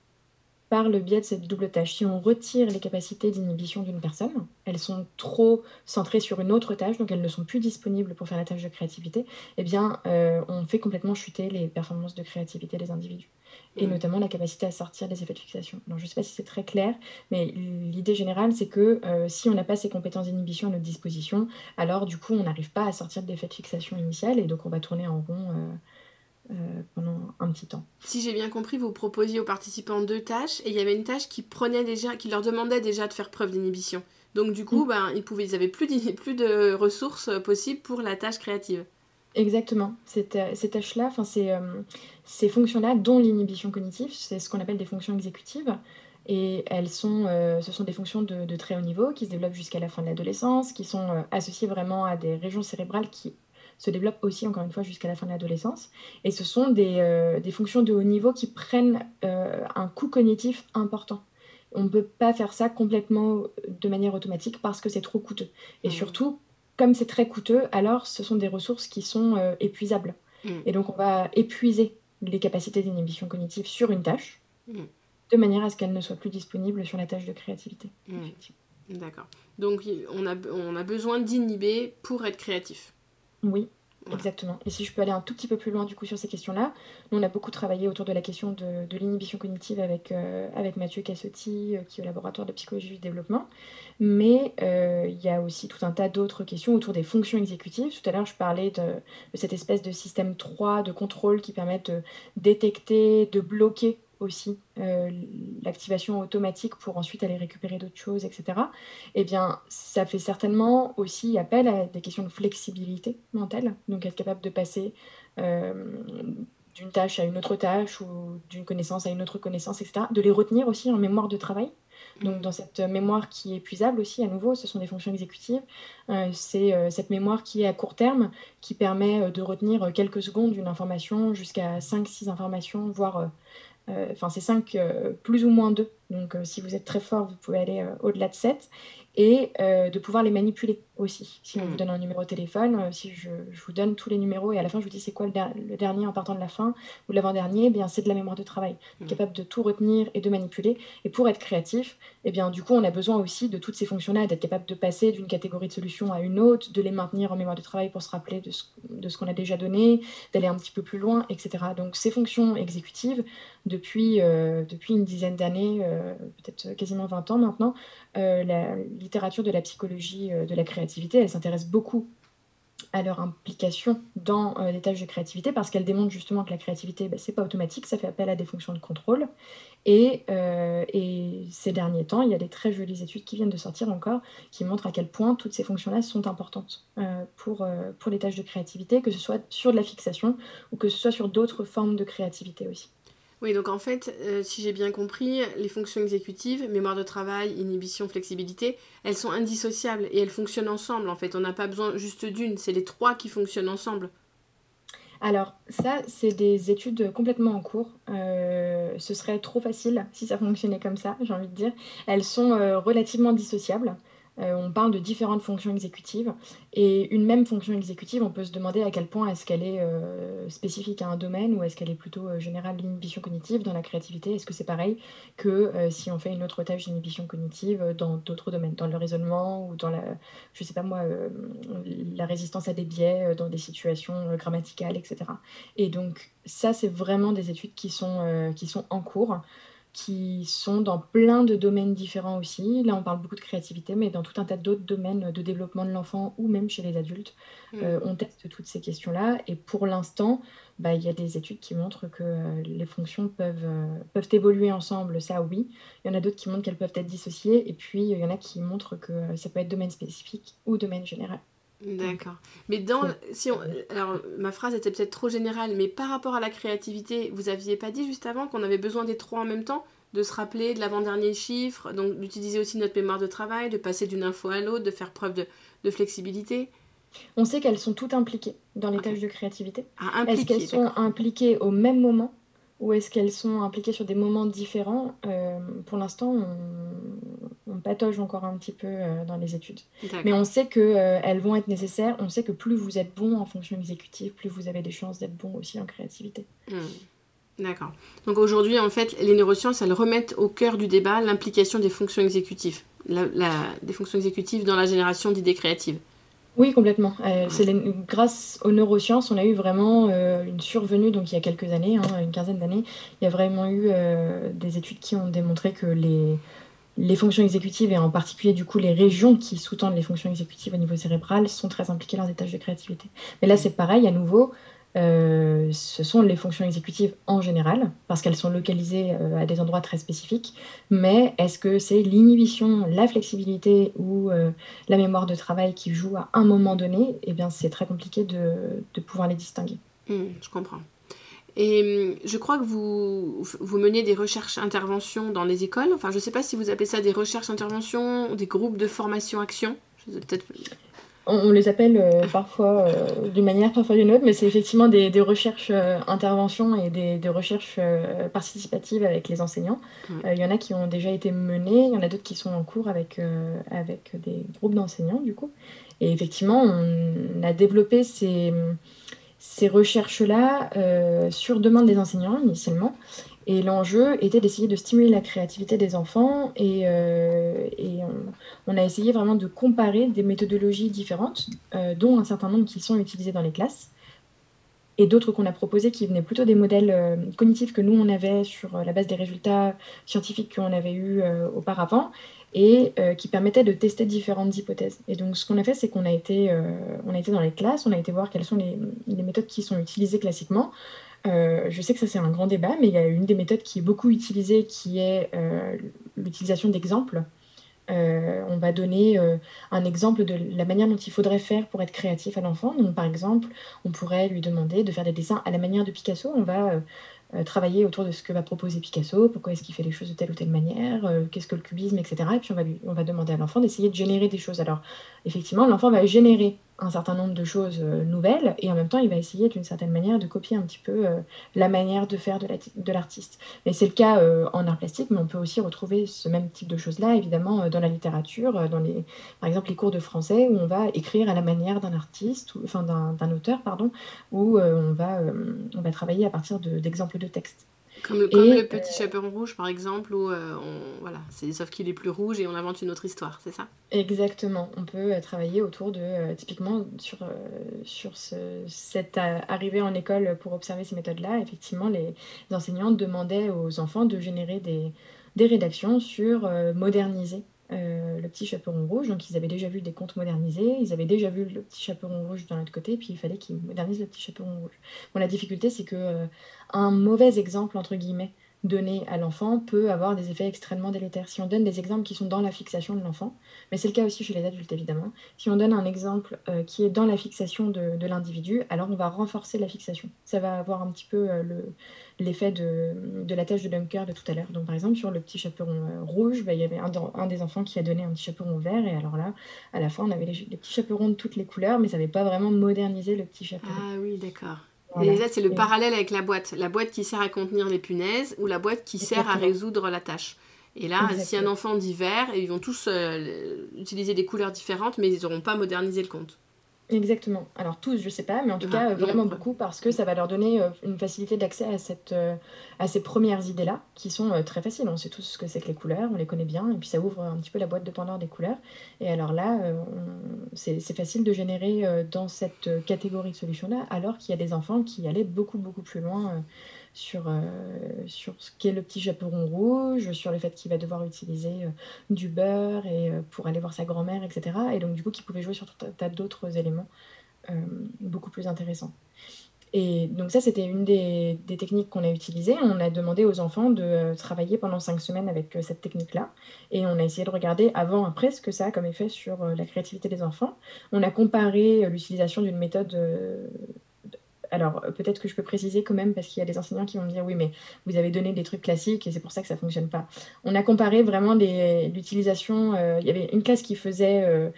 par le biais de cette double tâche. Si on retire les capacités d'inhibition d'une personne, elles sont trop centrées sur une autre tâche, donc elles ne sont plus disponibles pour faire la tâche de créativité, eh bien, euh, on fait complètement chuter les performances de créativité des individus. Et notamment la capacité à sortir des effets de fixation. Alors, je ne sais pas si c'est très clair, mais l'idée générale, c'est que euh, si on n'a pas ces compétences d'inhibition à notre disposition, alors du coup, on n'arrive pas à sortir de l'effet de fixation initial, et donc on va tourner en rond. Euh, pendant un petit temps.
Si j'ai bien compris, vous proposiez aux participants deux tâches et il y avait une tâche qui prenait déjà, qui leur demandait déjà de faire preuve d'inhibition. Donc du coup, mm. ben, ils pouvaient, ils avaient plus, plus de ressources possibles pour la tâche créative.
Exactement. Cette, euh, ces tâches-là, enfin ces, euh, ces fonctions-là, dont l'inhibition cognitive, c'est ce qu'on appelle des fonctions exécutives. Et elles sont, ce sont des fonctions de, de, très haut niveau qui se développent jusqu'à la fin de l'adolescence, qui sont associées vraiment à des régions cérébrales qui se développent aussi, encore une fois, jusqu'à la fin de l'adolescence. Et ce sont des, euh, des, fonctions de haut niveau qui prennent euh, un coût cognitif important. On ne peut pas faire ça complètement de manière automatique parce que c'est trop coûteux. Et mmh. surtout, comme c'est très coûteux, alors ce sont des ressources qui sont euh, épuisables. Mmh. Et donc on va épuiser les capacités d'inhibition cognitive sur une tâche, mmh. de manière à ce qu'elle ne soit plus disponible sur la tâche de créativité.
D'accord. Donc on a, on a besoin d'inhiber pour être créatif.
Oui, Exactement. Et si je peux aller un tout petit peu plus loin du coup sur ces questions-là, nous on a beaucoup travaillé autour de la question de, de l'inhibition cognitive avec, euh, avec Mathieu Cassotti, euh, qui est au laboratoire de psychologie du développement. Mais euh, il y a aussi tout un tas d'autres questions autour des fonctions exécutives. Tout à l'heure, je parlais de, de, cette espèce de système 3 de contrôle qui permet de détecter, de bloquer aussi euh, l'activation automatique pour ensuite aller récupérer d'autres choses, etc., eh bien, ça fait certainement aussi appel à des questions de flexibilité mentale, donc être capable de passer euh, d'une tâche à une autre tâche ou d'une connaissance à une autre connaissance, etc., de les retenir aussi en mémoire de travail. Donc dans cette mémoire qui est épuisable aussi, à nouveau, ce sont des fonctions exécutives. Euh, c'est cette mémoire qui est à court terme, qui permet de retenir quelques secondes d'une information jusqu'à 5-6 informations, voire enfin, c'est 5 euh, plus ou moins 2. Donc, euh, si vous êtes très fort, vous pouvez aller au-delà de 7. Et de pouvoir les manipuler aussi. Si on vous
Mmh.
donne un numéro de téléphone, euh, si je, je vous donne tous les numéros et à la fin je vous dis c'est quoi le, der- le dernier en partant de la fin ou de l'avant-dernier, eh bien c'est de la mémoire de travail,
Mmh.
capable de tout retenir et de manipuler. Et pour être créatif, eh bien du coup on a besoin aussi de toutes ces fonctions-là, d'être capable de passer d'une catégorie de solution à une autre, de les maintenir en mémoire de travail pour se rappeler de ce, de ce qu'on a déjà donné, d'aller un petit peu plus loin, etc. Donc ces fonctions exécutives, depuis, euh, depuis une dizaine d'années, euh, peut-être quasiment 20 ans maintenant, euh, la littérature de la psychologie de la créativité, elle s'intéresse beaucoup à leur implication dans euh, les tâches de créativité parce qu'elle démontre justement que la créativité, ben, c'est pas automatique, ça fait appel à des fonctions de contrôle. Et, euh, et ces derniers temps, il y a des très jolies études qui viennent de sortir encore qui montrent à quel point toutes ces fonctions-là sont importantes euh, pour, pour les tâches de créativité, que ce soit sur de la fixation ou que ce soit sur d'autres formes de créativité aussi.
Oui, donc en fait, euh, si j'ai bien compris, les fonctions exécutives, mémoire de travail, inhibition, flexibilité, elles sont indissociables et elles fonctionnent ensemble. En fait, on n'a pas besoin juste d'une, c'est les trois qui fonctionnent ensemble.
Alors, ça, c'est des études complètement en cours. Euh, ce serait trop facile si ça fonctionnait comme ça, j'ai envie de dire. Elles sont euh, relativement dissociables. Euh, on parle de différentes fonctions exécutives. Et une même fonction exécutive, on peut se demander à quel point est-ce qu'elle est euh, spécifique à un domaine ou est-ce qu'elle est plutôt euh, générale l'inhibition cognitive dans la créativité. Est-ce que c'est pareil que si on fait une autre tâche d'inhibition cognitive dans d'autres domaines, dans le raisonnement ou dans la, je sais pas moi, la résistance à des biais dans des situations grammaticales, etc. Et donc ça, c'est vraiment des études qui sont, qui sont en cours qui sont dans plein de domaines différents aussi. Là, on parle beaucoup de créativité, mais dans tout un tas d'autres domaines de développement de l'enfant ou même chez les adultes,
Mm.
euh, on teste toutes ces questions-là. Et pour l'instant, bah, il y a des études qui montrent que euh, les fonctions peuvent, euh, peuvent évoluer ensemble, ça oui. Il y en a d'autres qui montrent qu'elles peuvent être dissociées, et puis il y en a qui montrent que ça peut être domaine spécifique ou domaine général.
D'accord. Mais dans, si on, alors ma phrase était peut-être trop générale, mais par rapport à la créativité, vous aviez pas dit juste avant qu'on avait besoin des trois en même temps, de se rappeler de l'avant-dernier chiffre, donc d'utiliser aussi notre mémoire de travail, de passer d'une info à l'autre, de faire preuve de, de flexibilité,
on sait qu'elles sont toutes impliquées dans les tâches de créativité.
à
Est-ce qu'elles sont impliquées au même moment? Ou est-ce qu'elles sont impliquées sur des moments différents Euh, Pour l'instant, on, on patauge encore un petit peu euh, dans les études. Mais on sait qu'elles vont être nécessaires. On sait que plus vous êtes bon en fonction exécutive, plus vous avez des chances d'être bon aussi en créativité.
Hmm. D'accord. Donc aujourd'hui, en fait, les neurosciences, elles remettent au cœur du débat l'implication des fonctions exécutives, la, la- des fonctions exécutives dans la génération d'idées créatives.
Oui, complètement. Euh, les- grâce aux neurosciences, on a eu vraiment euh, une survenue, donc il y a quelques années, hein, une quinzaine d'années, il y a vraiment eu euh, des études qui ont démontré que les, les fonctions exécutives, et en particulier du coup les régions qui sous-tendent les fonctions exécutives au niveau cérébral, sont très impliquées dans des tâches de créativité. Mais là, c'est pareil, à nouveau, euh, ce sont les fonctions exécutives en général, parce qu'elles sont localisées euh, à des endroits très spécifiques, mais est-ce que c'est l'inhibition, la flexibilité ou euh, la mémoire de travail qui joue à un moment donné, eh bien c'est très compliqué de, pouvoir les distinguer.
Hmm, je comprends. Et hum, je crois que vous, vous menez des recherches-interventions dans les écoles. Enfin, je ne sais pas si vous appelez ça des recherches-interventions, des groupes de formation-action. Peut-être.
On, on les appelle euh, parfois euh, d'une manière, parfois d'une autre, mais c'est effectivement des, des recherches euh, interventions et des, des recherches participatives avec les enseignants. Il y en a qui ont déjà été menées, il y en a d'autres qui sont en cours avec, avec des groupes d'enseignants du coup. Et effectivement, on a développé ces, ces recherches-là euh, sur demande des enseignants initialement. Et l'enjeu était d'essayer de stimuler la créativité des enfants et, euh, on, a essayé vraiment de comparer des méthodologies différentes, euh, dont un certain nombre qui sont utilisées dans les classes, et d'autres qu'on a proposées qui venaient plutôt des modèles euh, cognitifs que nous on avait sur la base des résultats scientifiques qu'on avait eus auparavant et qui permettaient de tester différentes hypothèses. Et donc ce qu'on a fait, c'est qu'on a, été, a été dans les classes, on a été voir quelles sont les méthodes qui sont utilisées classiquement. Euh, je sais que ça c'est un grand débat, mais il y a une des méthodes qui est beaucoup utilisée qui est euh, l'utilisation d'exemples. Euh, on va donner un exemple de la manière dont il faudrait faire pour être créatif à l'enfant. Donc, par exemple, on pourrait lui demander de faire des dessins à la manière de Picasso. On va travailler autour de ce que va proposer Picasso, pourquoi est-ce qu'il fait les choses de telle ou telle manière, qu'est-ce que le cubisme, etc. Et puis on va, lui, on va demander à l'enfant d'essayer de générer des choses. Alors, effectivement, l'enfant va générer un certain nombre de choses euh, nouvelles et en même temps il va essayer d'une certaine manière de copier un petit peu euh, la manière de faire de l'artiste. Mais c'est le cas euh, en art plastique, mais on peut aussi retrouver ce même type de choses-là évidemment dans la littérature, dans les, par exemple les cours de français où on va écrire à la manière d'un artiste, ou, enfin d'un auteur pardon, où on, va, on va travailler à partir d'exemples de, de textes.
Comme, le, le petit chaperon rouge, par exemple, où euh, on, voilà, c'est sauf qu'il est plus rouge et on invente une autre histoire, c'est ça?
Exactement. On peut euh, travailler autour de, euh, typiquement, sur, sur ce, cette arrivée en école pour observer ces méthodes-là. Effectivement, les, enseignants demandaient aux enfants de générer des, des rédactions sur moderniser euh, le petit chaperon rouge. Donc ils avaient déjà vu des contes modernisés, ils avaient déjà vu le petit chaperon rouge d'un autre côté, puis il fallait qu'ils modernisent le petit chaperon rouge. Bon, la difficulté, c'est que euh, un mauvais exemple, entre guillemets, donné à l'enfant peut avoir des effets extrêmement délétères. Si on donne des exemples qui sont dans la fixation de l'enfant, mais c'est le cas aussi chez les adultes évidemment, si on donne un exemple euh, qui est dans la fixation de, l'individu, alors on va renforcer la fixation. Ça va avoir un petit peu euh, l'effet de, de, la tâche de Dunker de tout à l'heure. Donc par exemple sur le petit chaperon euh, rouge, bah, il y avait un, des enfants qui a donné un petit chaperon vert, et alors là, à la fin, on avait les, les petits chaperons de toutes les couleurs, mais ça n'avait pas vraiment modernisé le petit chaperon.
Ah oui, d'accord. Et déjà, c'est le parallèle avec la boîte. La boîte qui sert à contenir les punaises ou la boîte qui sert à résoudre la tâche. Et là, si un enfant dit vert, ils vont tous euh, utiliser des couleurs différentes, mais ils n'auront pas modernisé le compte.
Exactement. Alors tous, je sais pas, mais en tout cas vraiment beaucoup parce que ça va leur donner euh, une facilité d'accès à cette euh, à ces premières idées-là qui sont euh, très faciles. On sait tous ce que c'est que les couleurs, on les connaît bien et puis ça ouvre un petit peu la boîte de Pandore des couleurs. Et alors là, c'est facile de générer dans cette catégorie de solutions-là, alors qu'il y a des enfants qui allaient beaucoup beaucoup plus loin sur, euh, sur ce qu'est le petit chaperon rouge, sur le fait qu'il va devoir utiliser euh, du beurre et, euh, pour aller voir sa grand-mère, etc. Et donc, du coup, qu'il pouvait jouer sur tout un tas d'autres éléments beaucoup plus intéressants. Et donc ça, c'était une des, des techniques qu'on a utilisées. On a demandé aux enfants de travailler pendant cinq semaines avec cette technique-là. Et on a essayé de regarder avant, après, ce que ça a comme effet sur la créativité des enfants. On a comparé l'utilisation d'une méthode alors euh, peut-être que je peux préciser quand même, parce qu'il y a des enseignants qui vont me dire oui, mais vous avez donné des trucs classiques et c'est pour ça que ça ne fonctionne pas. On a comparé vraiment l'utilisation. Euh, il y avait une classe qui faisait. Euh,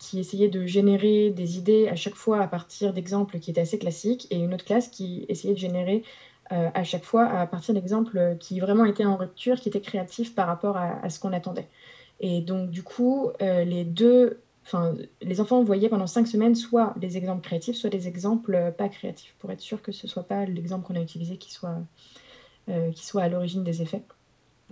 qui essayait de générer des idées à chaque fois à partir d'exemples qui étaient assez classiques, et une autre classe qui essayait de générer à chaque fois à partir d'exemples qui vraiment étaient en rupture, qui étaient créatifs par rapport à ce qu'on attendait. Et donc, du coup, les deux enfin, les enfants voyaient pendant cinq semaines soit des exemples créatifs, soit des exemples euh, pas créatifs, pour être sûr que ce soit pas l'exemple qu'on a utilisé qui soit, euh, qui soit à l'origine des effets,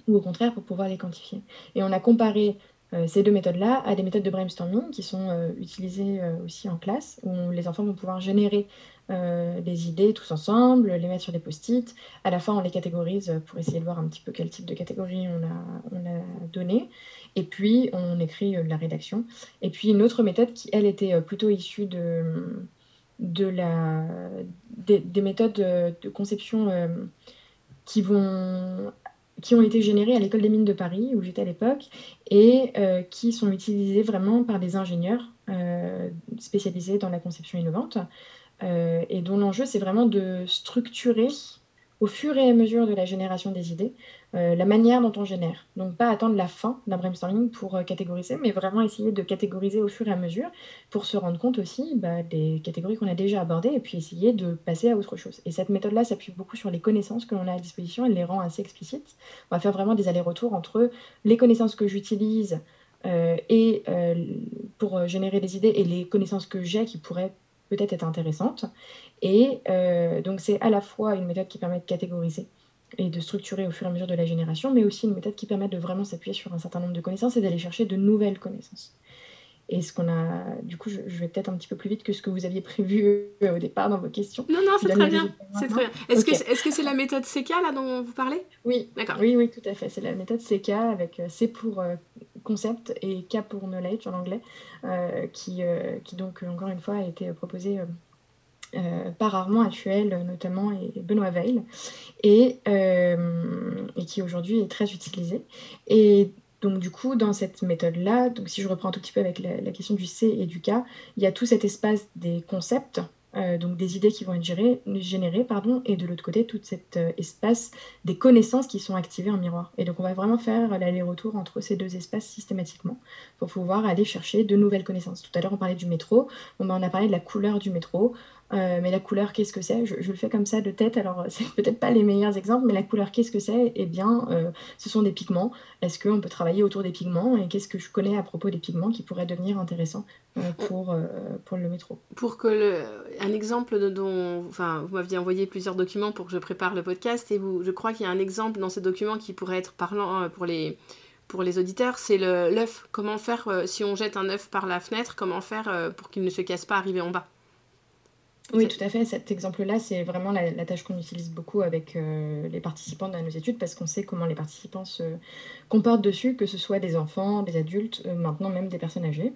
ou au contraire pour pouvoir les quantifier. Et on a comparé euh, ces deux méthodes-là à des méthodes de brainstorming qui sont utilisées aussi en classe, où les enfants vont pouvoir générer des idées tous ensemble, les mettre sur des post-it. À la fin, on les catégorise pour essayer de voir un petit peu quel type de catégorie on a, on a donné. Et puis, on écrit euh, la rédaction. Et puis, une autre méthode qui, elle, était euh, plutôt issue de, de la, des, méthodes de conception euh, qui, vont, qui ont été générées à l'école des mines de Paris, où j'étais à l'époque, et qui sont utilisées vraiment par des ingénieurs spécialisés dans la conception innovante, et dont l'enjeu, c'est vraiment de structurer au fur et à mesure de la génération des idées, euh, la manière dont on génère. Donc pas attendre la fin d'un brainstorming pour euh, catégoriser, mais vraiment essayer de catégoriser au fur et à mesure pour se rendre compte aussi bah, des catégories qu'on a déjà abordées et puis essayer de passer à autre chose. Et cette méthode-là s'appuie beaucoup sur les connaissances que l'on a à disposition, elle les rend assez explicites. On va faire vraiment des allers-retours entre les connaissances que j'utilise euh, et pour générer des idées et les connaissances que j'ai qui pourraient peut-être être intéressantes. Et donc c'est à la fois une méthode qui permet de catégoriser et de structurer au fur et à mesure de la génération, mais aussi une méthode qui permet de vraiment s'appuyer sur un certain nombre de connaissances et d'aller chercher de nouvelles connaissances. Et ce qu'on a, du coup, je, vais peut-être un petit peu plus vite que ce que vous aviez prévu euh, au départ dans vos questions.
Non, non, c'est très bien. C'est très bien. Est-ce que c'est -ce c'est la méthode CK là dont vous parlez?
Oui, d'accord. Oui, oui, tout à fait. C'est la méthode CK avec euh, C pour euh, concept et K pour knowledge en anglais, qui, qui donc encore une fois a été proposée euh, par Armand Actuel notamment et Benoît Veil, et, euh, qui aujourd'hui est très utilisé. Et donc du coup, dans cette méthode-là, si je reprends un tout petit peu avec la, question du C et du K, il y a tout cet espace des concepts euh, donc des idées qui vont être générées, pardon, et de l'autre côté, tout cet euh, espace des connaissances qui sont activées en miroir. Et donc on va vraiment faire l'aller-retour entre ces deux espaces systématiquement pour pouvoir aller chercher de nouvelles connaissances. Tout à l'heure, on parlait du métro, on a parlé de la couleur du métro. Euh, mais la couleur, qu'est-ce que c'est? Je, le fais comme ça de tête, alors c'est peut-être pas les meilleurs exemples, mais la couleur, qu'est-ce que c'est? Eh bien, euh, ce sont des pigments. Est-ce qu'on peut travailler autour des pigments? Et qu'est-ce que je connais à propos des pigments qui pourrait devenir intéressant euh, pour, pour le métro?
Pour que le, un exemple de, dont, enfin, vous m'aviez envoyé plusieurs documents pour que je prépare le podcast, et vous, je crois qu'il y a un exemple dans ces documents qui pourrait être parlant pour les pour les auditeurs, c'est l'œuf. Comment faire si on jette un œuf par la fenêtre Comment faire pour qu'il ne se casse pas arrivé en bas?
Oui, tout à fait. Cet exemple-là, c'est vraiment la, tâche qu'on utilise beaucoup avec euh, les participants dans nos études parce qu'on sait comment les participants se comportent dessus, que ce soit des enfants, des adultes, euh, maintenant même des personnes âgées.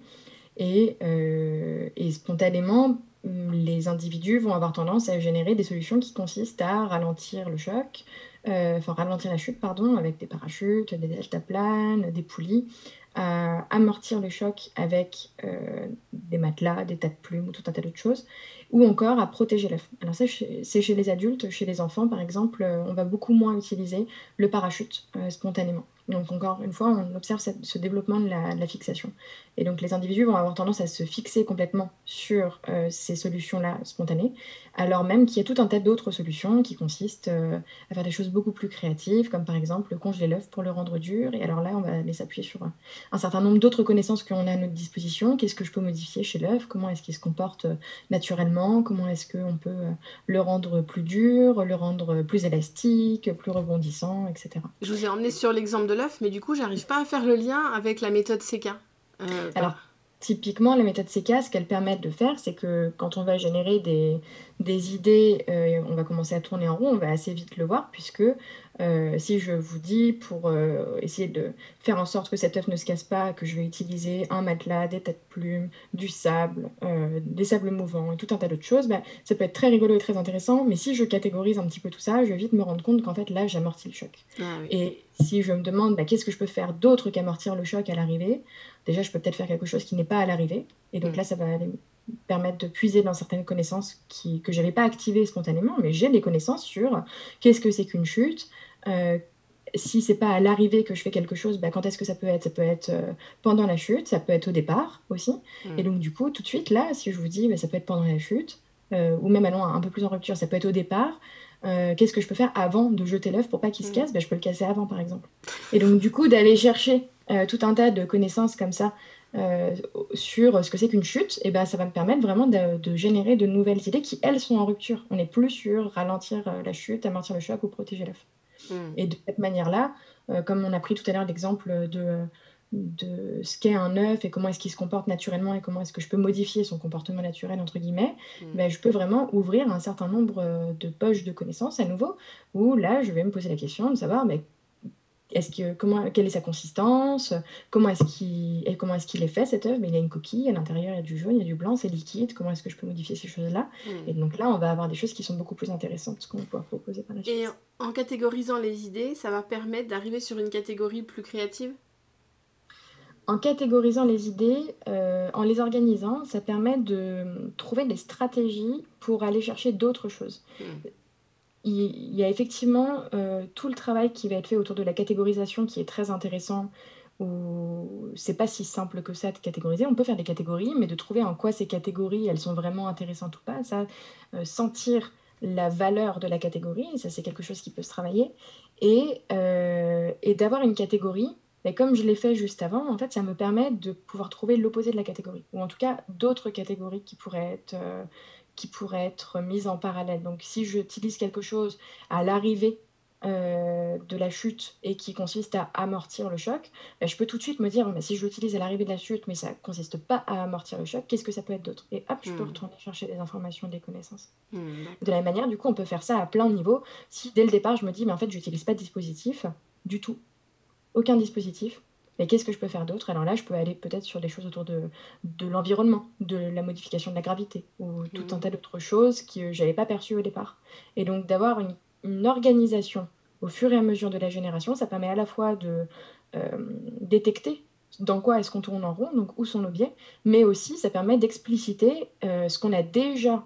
Et, euh, et, spontanément, les individus vont avoir tendance à générer des solutions qui consistent à ralentir le choc, enfin ralentir la chute, pardon, avec des parachutes, des deltaplanes, des poulies, à amortir le choc avec des matelas, des tas de plumes ou tout un tas d'autres choses ou encore à protéger l'œuf. Alors ça, c'est chez les adultes, chez les enfants par exemple, euh, on va beaucoup moins utiliser le parachute euh, spontanément. Donc encore une fois, on observe ce développement de la, fixation. Et donc les individus vont avoir tendance à se fixer complètement sur euh, ces solutions-là spontanées, alors même qu'il y a tout un tas d'autres solutions qui consistent euh, à faire des choses beaucoup plus créatives, comme par exemple congeler l'œuf pour le rendre dur. Et alors là, on va aller s'appuyer sur un, certain nombre d'autres connaissances qu'on a à notre disposition. Qu'est-ce que je peux modifier chez l'œuf? Comment est-ce qu'il se comporte euh, naturellement? Comment est-ce qu'on peut le rendre plus dur, le rendre plus élastique, plus rebondissant, etc.
Je vous ai emmené sur l'exemple de mais du coup, j'arrive pas à faire le lien avec la méthode CK.
Euh, Alors, typiquement, la méthode CK, ce qu'elle permet de faire, c'est que quand on va générer des, des idées, euh, on va commencer à tourner en rond, on va assez vite le voir, puisque euh, si je vous dis, pour euh, essayer de faire en sorte que cet œuf ne se casse pas, que je vais utiliser un matelas, des têtes plumes, du sable, des sables mouvants et tout un tas d'autres choses, bah, ça peut être très rigolo et très intéressant, mais si je catégorise un petit peu tout ça, je vais vite me rendre compte qu'en fait là, j'amortis le choc. Ah et si je me demande bah, qu'est-ce que je peux faire d'autre qu'amortir le choc à l'arrivée, déjà je peux peut-être faire quelque chose qui n'est pas à l'arrivée, et donc mm. là, ça va aller permettre de puiser dans certaines connaissances qui, que je n'avais pas activées spontanément, mais j'ai des connaissances sur qu'est-ce que c'est qu'une chute. Euh, si c'est pas à l'arrivée que je fais quelque chose, bah, quand est-ce que ça peut être? Ça peut être euh, pendant la chute, ça peut être au départ aussi. Mm. Et donc du coup, tout de suite, là, si je vous dis, bah, ça peut être pendant la chute, euh, ou même allons un peu plus en rupture, ça peut être au départ. Qu'est-ce que je peux faire avant de jeter l'œuf pour pas qu'il se mm. casse? Bah, Je peux le casser avant, par exemple. Et donc du coup, d'aller chercher tout un tas de connaissances comme ça sur ce que c'est qu'une chute, et ben, ça va me permettre vraiment de, générer de nouvelles idées qui, elles, sont en rupture. On n'est plus sur ralentir la chute, amortir le choc ou protéger l'œuf. Et de cette manière-là, euh, comme on a pris tout à l'heure l'exemple de, de ce qu'est un œuf et comment est-ce qu'il se comporte naturellement et comment est-ce que je peux modifier son comportement naturel, entre guillemets, hmm. ben, je peux vraiment ouvrir un certain nombre de poches de connaissances à nouveau, où là, je vais me poser la question de savoir mais est-ce que, comment, quelle est sa consistance? Comment est-ce qu'il est, comment est-ce qu'il est fait cet œuf Mais il a une coquille, à l'intérieur il y a du jaune, il y a du blanc, c'est liquide. Comment est-ce que je peux modifier ces choses-là? Hmm. Et donc là, on va avoir des choses qui sont beaucoup plus intéressantes qu'on pouvoir proposer par la suite.
Et en catégorisant les idées, ça va permettre d'arriver sur une catégorie plus créative?
En catégorisant les idées, euh, en les organisant, ça permet de trouver des stratégies pour aller chercher d'autres choses. Hmm il, y a effectivement euh, tout le travail qui va être fait autour de la catégorisation qui est très intéressant. Où c'est pas si simple que ça de catégoriser. On peut faire des catégories, mais de trouver en quoi ces catégories elles sont vraiment intéressantes ou pas, ça, euh, sentir la valeur de la catégorie, ça c'est quelque chose qui peut se travailler. Et, euh, et d'avoir une catégorie, mais comme je l'ai fait juste avant, en fait, ça me permet de pouvoir trouver l'opposé de la catégorie, ou en tout cas d'autres catégories qui pourraient être qui pourraient être mises en parallèle. Donc si j'utilise quelque chose à l'arrivée euh, de la chute et qui consiste à amortir le choc, ben, je peux tout de suite me dire, mais si je l'utilise à l'arrivée de la chute, mais ça ne consiste pas à amortir le choc, qu'est-ce que ça peut être d'autre? Et hop, je peux hmm. retourner chercher des informations, des connaissances. Hmm, de la même manière, du coup, on peut faire ça à plein de niveaux. Si dès le départ, je me dis, mais en fait, je n'utilise pas de dispositif, du tout, aucun dispositif, mais qu'est-ce que je peux faire d'autre? Alors là, je peux aller peut-être sur des choses autour de, de l'environnement, de la modification de la gravité, ou tout mhm. un tas d'autres choses que je n'avais pas perçues au départ. Et donc d'avoir une, organisation au fur et à mesure de la génération, ça permet à la fois de euh, détecter dans quoi est-ce qu'on tourne en rond, donc où sont nos biais, mais aussi ça permet d'expliciter euh, ce qu'on a déjà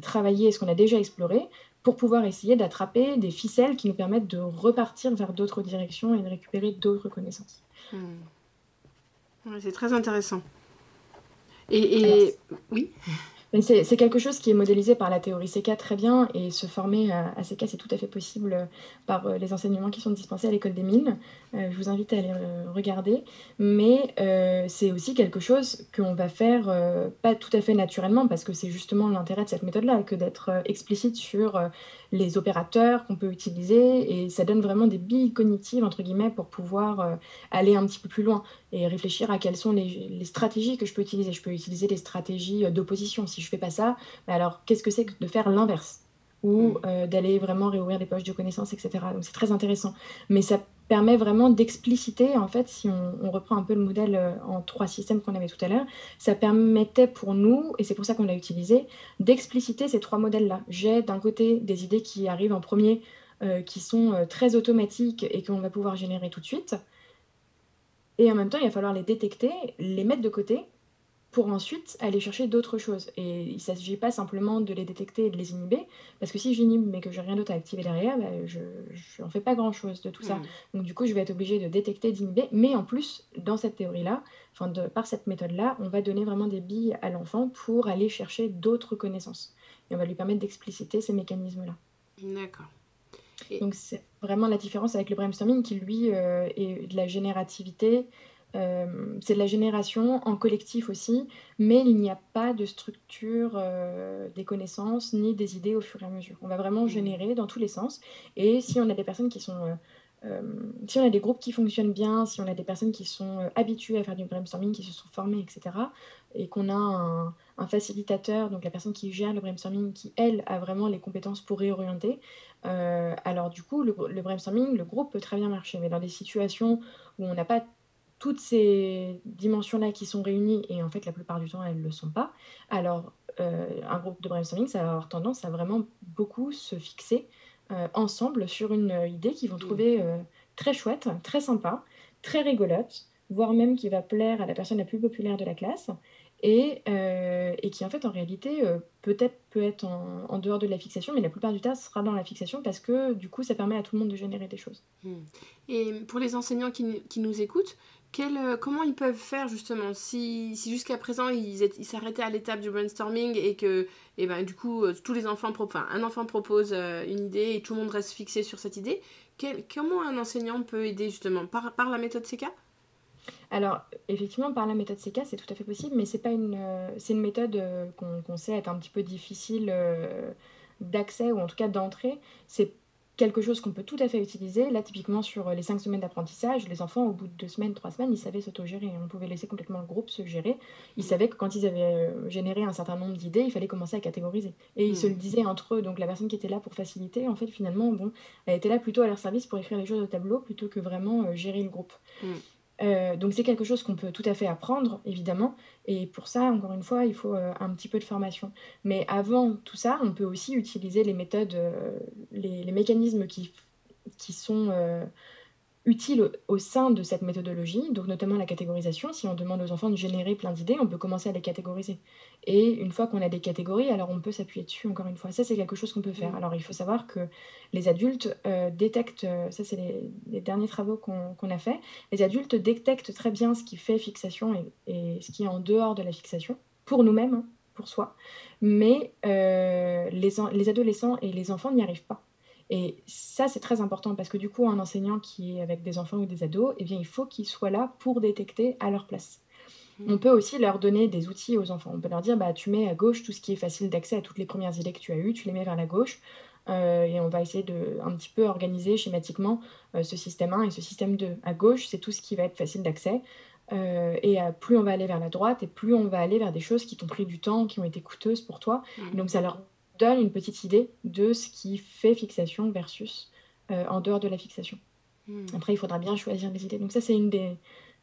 travaillé, ce qu'on a déjà exploré, pour pouvoir essayer d'attraper des ficelles qui nous permettent de repartir vers d'autres directions et de récupérer d'autres connaissances.
Hmm. c'est très intéressant. Et, oui
c'est quelque chose qui est modélisé par la théorie CK très bien et se former à, CK c'est tout à fait possible euh, par euh, les enseignements qui sont dispensés à l'école des mines. Euh, je vous invite à aller regarder. Mais c'est aussi quelque chose qu'on va faire pas tout à fait naturellement parce que c'est justement l'intérêt de cette méthode-là que d'être explicite sur les opérateurs qu'on peut utiliser et ça donne vraiment des billes cognitives entre guillemets pour pouvoir aller un petit peu plus loin et réfléchir à quelles sont les, stratégies que je peux utiliser. Je peux utiliser des stratégies euh, d'opposition. Si je fais pas ça, bah alors qu'est-ce que c'est que de faire l'inverse? Ou mm. euh, d'aller vraiment réouvrir des poches de connaissances, etc. Donc c'est très intéressant. Mais ça permet vraiment d'expliciter, en fait, si on, reprend un peu le modèle euh, en trois systèmes qu'on avait tout à l'heure, ça permettait pour nous, et c'est pour ça qu'on l'a utilisé, d'expliciter ces trois modèles-là. J'ai d'un côté des idées qui arrivent en premier, qui sont très automatiques et qu'on va pouvoir générer tout de suite. Et en même temps, il va falloir les détecter, les mettre de côté pour ensuite aller chercher d'autres choses. Et il ne s'agit pas simplement de les détecter et de les inhiber, parce que si j'inhibe mais que je n'ai rien d'autre à activer derrière, bah, je n'en fais pas grand-chose de tout ça. Mm. Donc du coup, je vais être obligée de détecter, d'inhiber, mais en plus, dans cette théorie-là, enfin par cette méthode-là, on va donner vraiment des billes à l'enfant pour aller chercher d'autres connaissances. Et on va lui permettre d'expliciter ces mécanismes-là.
D'accord.
Donc c'est vraiment la différence avec le brainstorming qui lui euh, est de la générativité. Euh, c'est de la génération en collectif aussi, mais il n'y a pas de structure euh, des connaissances ni des idées au fur et à mesure. On va vraiment mmh. générer dans tous les sens. Et si on a des personnes qui sont si on a des groupes qui fonctionnent bien, si on a des personnes qui sont habituées à faire du brainstorming, qui se sont formées, etc., et qu'on a un, un, facilitateur, donc la personne qui gère le brainstorming, qui, elle, a vraiment les compétences pour réorienter, euh, alors du coup, le, brainstorming, le groupe peut très bien marcher, mais dans des situations où on n'a pas toutes ces dimensions-là qui sont réunies, et en fait la plupart du temps elles ne le sont pas, alors euh, un groupe de brainstorming, ça va avoir tendance à vraiment beaucoup se fixer euh, ensemble sur une idée qu'ils vont trouver très chouette, très sympa, très rigolote, voire même qui va plaire à la personne la plus populaire de la classe, et, euh, et, qui en fait en réalité euh, peut-être peut être en, dehors de la fixation, mais la plupart du temps sera dans la fixation parce que du coup ça permet à tout le monde de générer des choses. Hmm.
Et pour les enseignants qui, qui nous écoutent, quel, euh, comment ils peuvent faire justement si, si jusqu'à présent ils s'arrêtaient à l'étape du brainstorming et que et ben, du coup tous les enfants, enfin un enfant propose une idée et tout le monde reste fixé sur cette idée, quel, comment un enseignant peut aider justement par, par la méthode CK
alors, effectivement, par la méthode CK, c'est tout à fait possible, mais c'est pas une, euh, c'est une méthode euh, qu'on sait être un petit peu difficile euh, d'accès ou en tout cas d'entrée. C'est quelque chose qu'on peut tout à fait utiliser. Là, typiquement, sur les cinq semaines d'apprentissage, les enfants, au bout de deux semaines, trois semaines, ils savaient s'autogérer. On pouvait laisser complètement le groupe se gérer. Ils savaient que quand ils avaient généré un certain nombre d'idées, il fallait commencer à catégoriser. Et ils se le disaient entre eux. Donc, la personne qui était là pour faciliter, en fait, finalement, bon, elle était là plutôt à leur service pour écrire les choses au tableau plutôt que vraiment gérer le groupe. Mm. Euh, donc c'est quelque chose qu'on peut tout à fait apprendre, évidemment. Et pour ça, encore une fois, il faut euh, un petit peu de formation. Mais avant tout ça, on peut aussi utiliser les méthodes, euh, les, mécanismes qui, qui sont utile au, sein de cette méthodologie, donc notamment la catégorisation. Si on demande aux enfants de générer plein d'idées, on peut commencer à les catégoriser. Et une fois qu'on a des catégories, alors on peut s'appuyer dessus encore une fois. Ça, c'est quelque chose qu'on peut faire. Mm. Alors il faut savoir que les adultes euh, détectent, euh, ça c'est les, derniers travaux qu'on a fait, les adultes détectent très bien ce qui fait fixation et, ce qui est en dehors de la fixation, pour nous-mêmes, hein, pour soi. Mais euh, les, les adolescents et les enfants n'y arrivent pas. Et ça, c'est très important parce que du coup, un enseignant qui est avec des enfants ou des ados, eh bien, il faut qu'il soit là pour détecter à leur place. Mmh. On peut aussi leur donner des outils aux enfants. On peut leur dire, bah, tu mets à gauche tout ce qui est facile d'accès à toutes les premières idées que tu as eues, tu les mets vers la gauche. Euh, et on va essayer de un petit peu organiser schématiquement euh, ce système 1 et ce système 2. À gauche, c'est tout ce qui va être facile d'accès. Euh, et plus on va aller vers la droite, et plus on va aller vers des choses qui t'ont pris du temps, qui ont été coûteuses pour toi. Mmh. donc ça leur donne une petite idée de ce qui fait fixation versus euh, en dehors de la fixation. Hmm. Après, il faudra bien choisir les idées. Donc ça, c'est une des,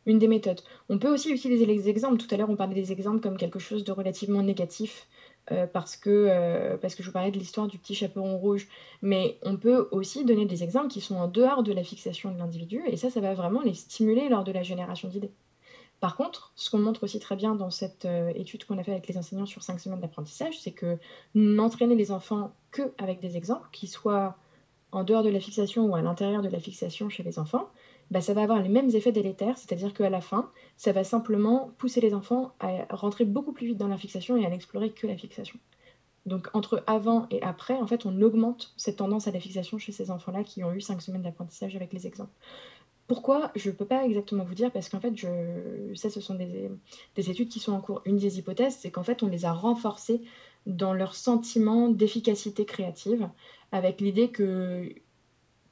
une des méthodes. On peut aussi utiliser les exemples. Tout à l'heure, on parlait des exemples comme quelque chose de relativement négatif. Euh, parce, que, euh, parce que je vous parlais de l'histoire du petit chaperon rouge. Mais on peut aussi donner des exemples qui sont en dehors de la fixation de l'individu, et ça, ça va vraiment les stimuler lors de la génération d'idées. Par contre, ce qu'on montre aussi très bien dans cette euh, étude qu'on a fait avec les enseignants sur cinq semaines d'apprentissage, c'est que n'entraîner les enfants que avec des exemples, qui soient en dehors de la fixation ou à l'intérieur de la fixation chez les enfants, bah, ça va avoir les mêmes effets délétères, c'est-à-dire qu'à la fin, ça va simplement pousser les enfants à rentrer beaucoup plus vite dans la fixation et à n'explorer que la fixation. Donc entre avant et après, en fait, on augmente cette tendance à la fixation chez ces enfants-là qui ont eu cinq semaines d'apprentissage avec les exemples. Pourquoi Je ne peux pas exactement vous dire parce qu'en fait, je... ça, ce sont des, études qui sont en cours. Une des hypothèses, c'est qu'en fait, on les a renforcés dans leur sentiment d'efficacité créative, avec l'idée que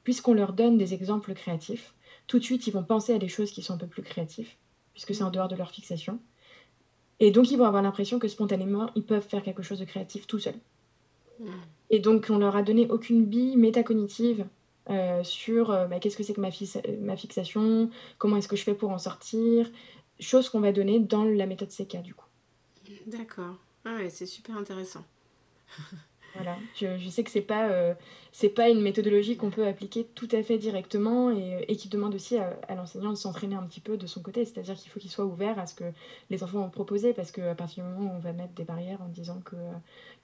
puisqu'on leur donne des exemples créatifs, tout de suite, ils vont penser à des choses qui sont un peu plus créatives, puisque c'est en dehors de leur fixation. Et donc, ils vont avoir l'impression que spontanément, ils peuvent faire quelque chose de créatif tout seuls. Hmm. Et donc, on leur a donné aucune bille métacognitive euh, sur euh, bah, qu'est-ce que c'est que ma, ma fixation, comment est-ce que je fais pour en sortir, chose qu'on va donner dans la méthode CK du coup.
D'accord. Ah ouais, c'est super intéressant.
Voilà. Je, sais que c'est pas euh, c'est pas une méthodologie qu'on peut appliquer tout à fait directement et, et qui demande aussi à, l'enseignant de s'entraîner un petit peu de son côté. C'est-à-dire qu'il faut qu'il soit ouvert à ce que les enfants vont proposer parce qu'à partir du moment où on va mettre des barrières en disant que,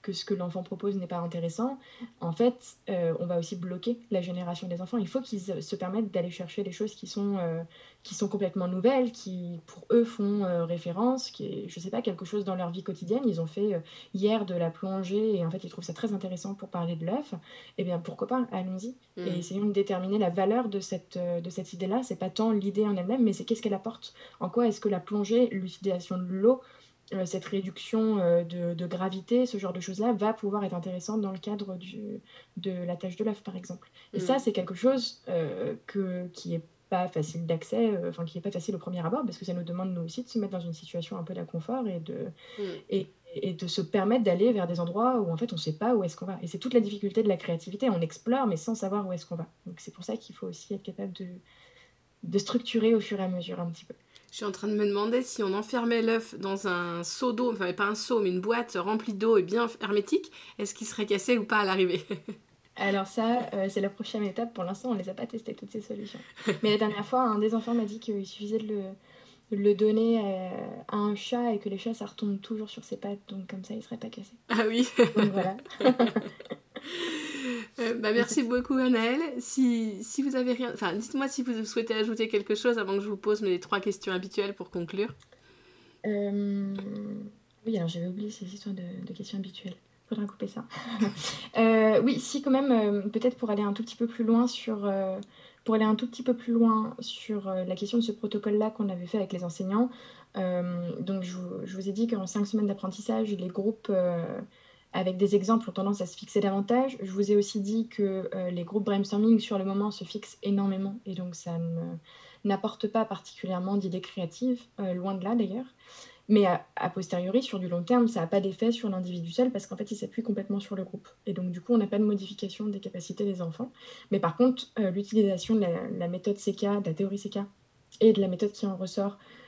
que ce que l'enfant propose n'est pas intéressant, en fait, euh, on va aussi bloquer la génération des enfants. Il faut qu'ils se permettent d'aller chercher des choses qui sont, euh, qui sont complètement nouvelles, qui pour eux font référence, qui est, je sais pas, quelque chose dans leur vie quotidienne. Ils ont fait hier de la plongée et en fait ils trouvent ça très intéressant pour parler de l'œuf, eh bien pourquoi pas, allons-y. Et mm. essayons de déterminer la valeur de cette, euh, de cette idée-là. C'est pas tant l'idée en elle-même, mais c'est qu'est-ce qu'elle apporte? En quoi est-ce que la plongée, l'utilisation de l'eau, euh, cette réduction euh, de, gravité, ce genre de choses-là, va pouvoir être intéressante dans le cadre du, de la tâche de l'œuf, par exemple. Et mm. ça, c'est quelque chose que, qui est pas facile d'accès, enfin qui est pas facile au premier abord, parce que ça nous demande nous aussi de se mettre dans une situation un peu d'inconfort et de, mm. et et de se permettre d'aller vers des endroits où en fait on ne sait pas où est-ce qu'on va. Et c'est toute la difficulté de la créativité, on explore mais sans savoir où est-ce qu'on va. Donc c'est pour ça qu'il faut aussi être capable de, de structurer au fur et à mesure un petit peu.
Je suis en train de me demander si on enfermait l'œuf dans un seau d'eau, enfin pas un seau mais une boîte remplie d'eau et bien hermétique, est-ce qu'il serait cassé ou pas à l'arrivée?
Alors ça, euh, c'est la prochaine étape. Pour l'instant, on ne les a pas testé toutes ces solutions. Mais la dernière fois, un des enfants m'a dit qu'il suffisait de le, le donner à, un chat et que les chats ça retombe toujours sur ses pattes donc comme ça il serait pas cassé.
Ah oui. donc voilà. Euh, bah, merci beaucoup Anaëlle. Si, si vous avez rien, enfin dites-moi si vous souhaitez ajouter quelque chose avant que je vous pose mes trois questions habituelles pour conclure.
Euh, oui alors j'avais oublié ces histoires de, questions habituelles. Faudra couper ça. Euh, oui si quand même peut-être pour aller un tout petit peu plus loin sur pour aller un tout petit peu plus loin sur la question de ce protocole-là qu'on avait fait avec les enseignants, donc je vous, ai dit qu'en cinq semaines d'apprentissage, les groupes avec des exemples ont tendance à se fixer davantage. Je vous ai aussi dit que les groupes brainstorming sur le moment se fixent énormément et donc ça n'apporte pas particulièrement d'idées créatives, loin de là d'ailleurs. Mais a, posteriori, sur du long terme, ça n'a pas d'effet sur l'individu seul parce qu'en fait, il s'appuie complètement sur le groupe. Et donc, du coup, on n'a pas de modification des capacités des enfants. Mais par contre, euh, l'utilisation de la, méthode CK, de la théorie CK et de la méthode qui en ressort euh,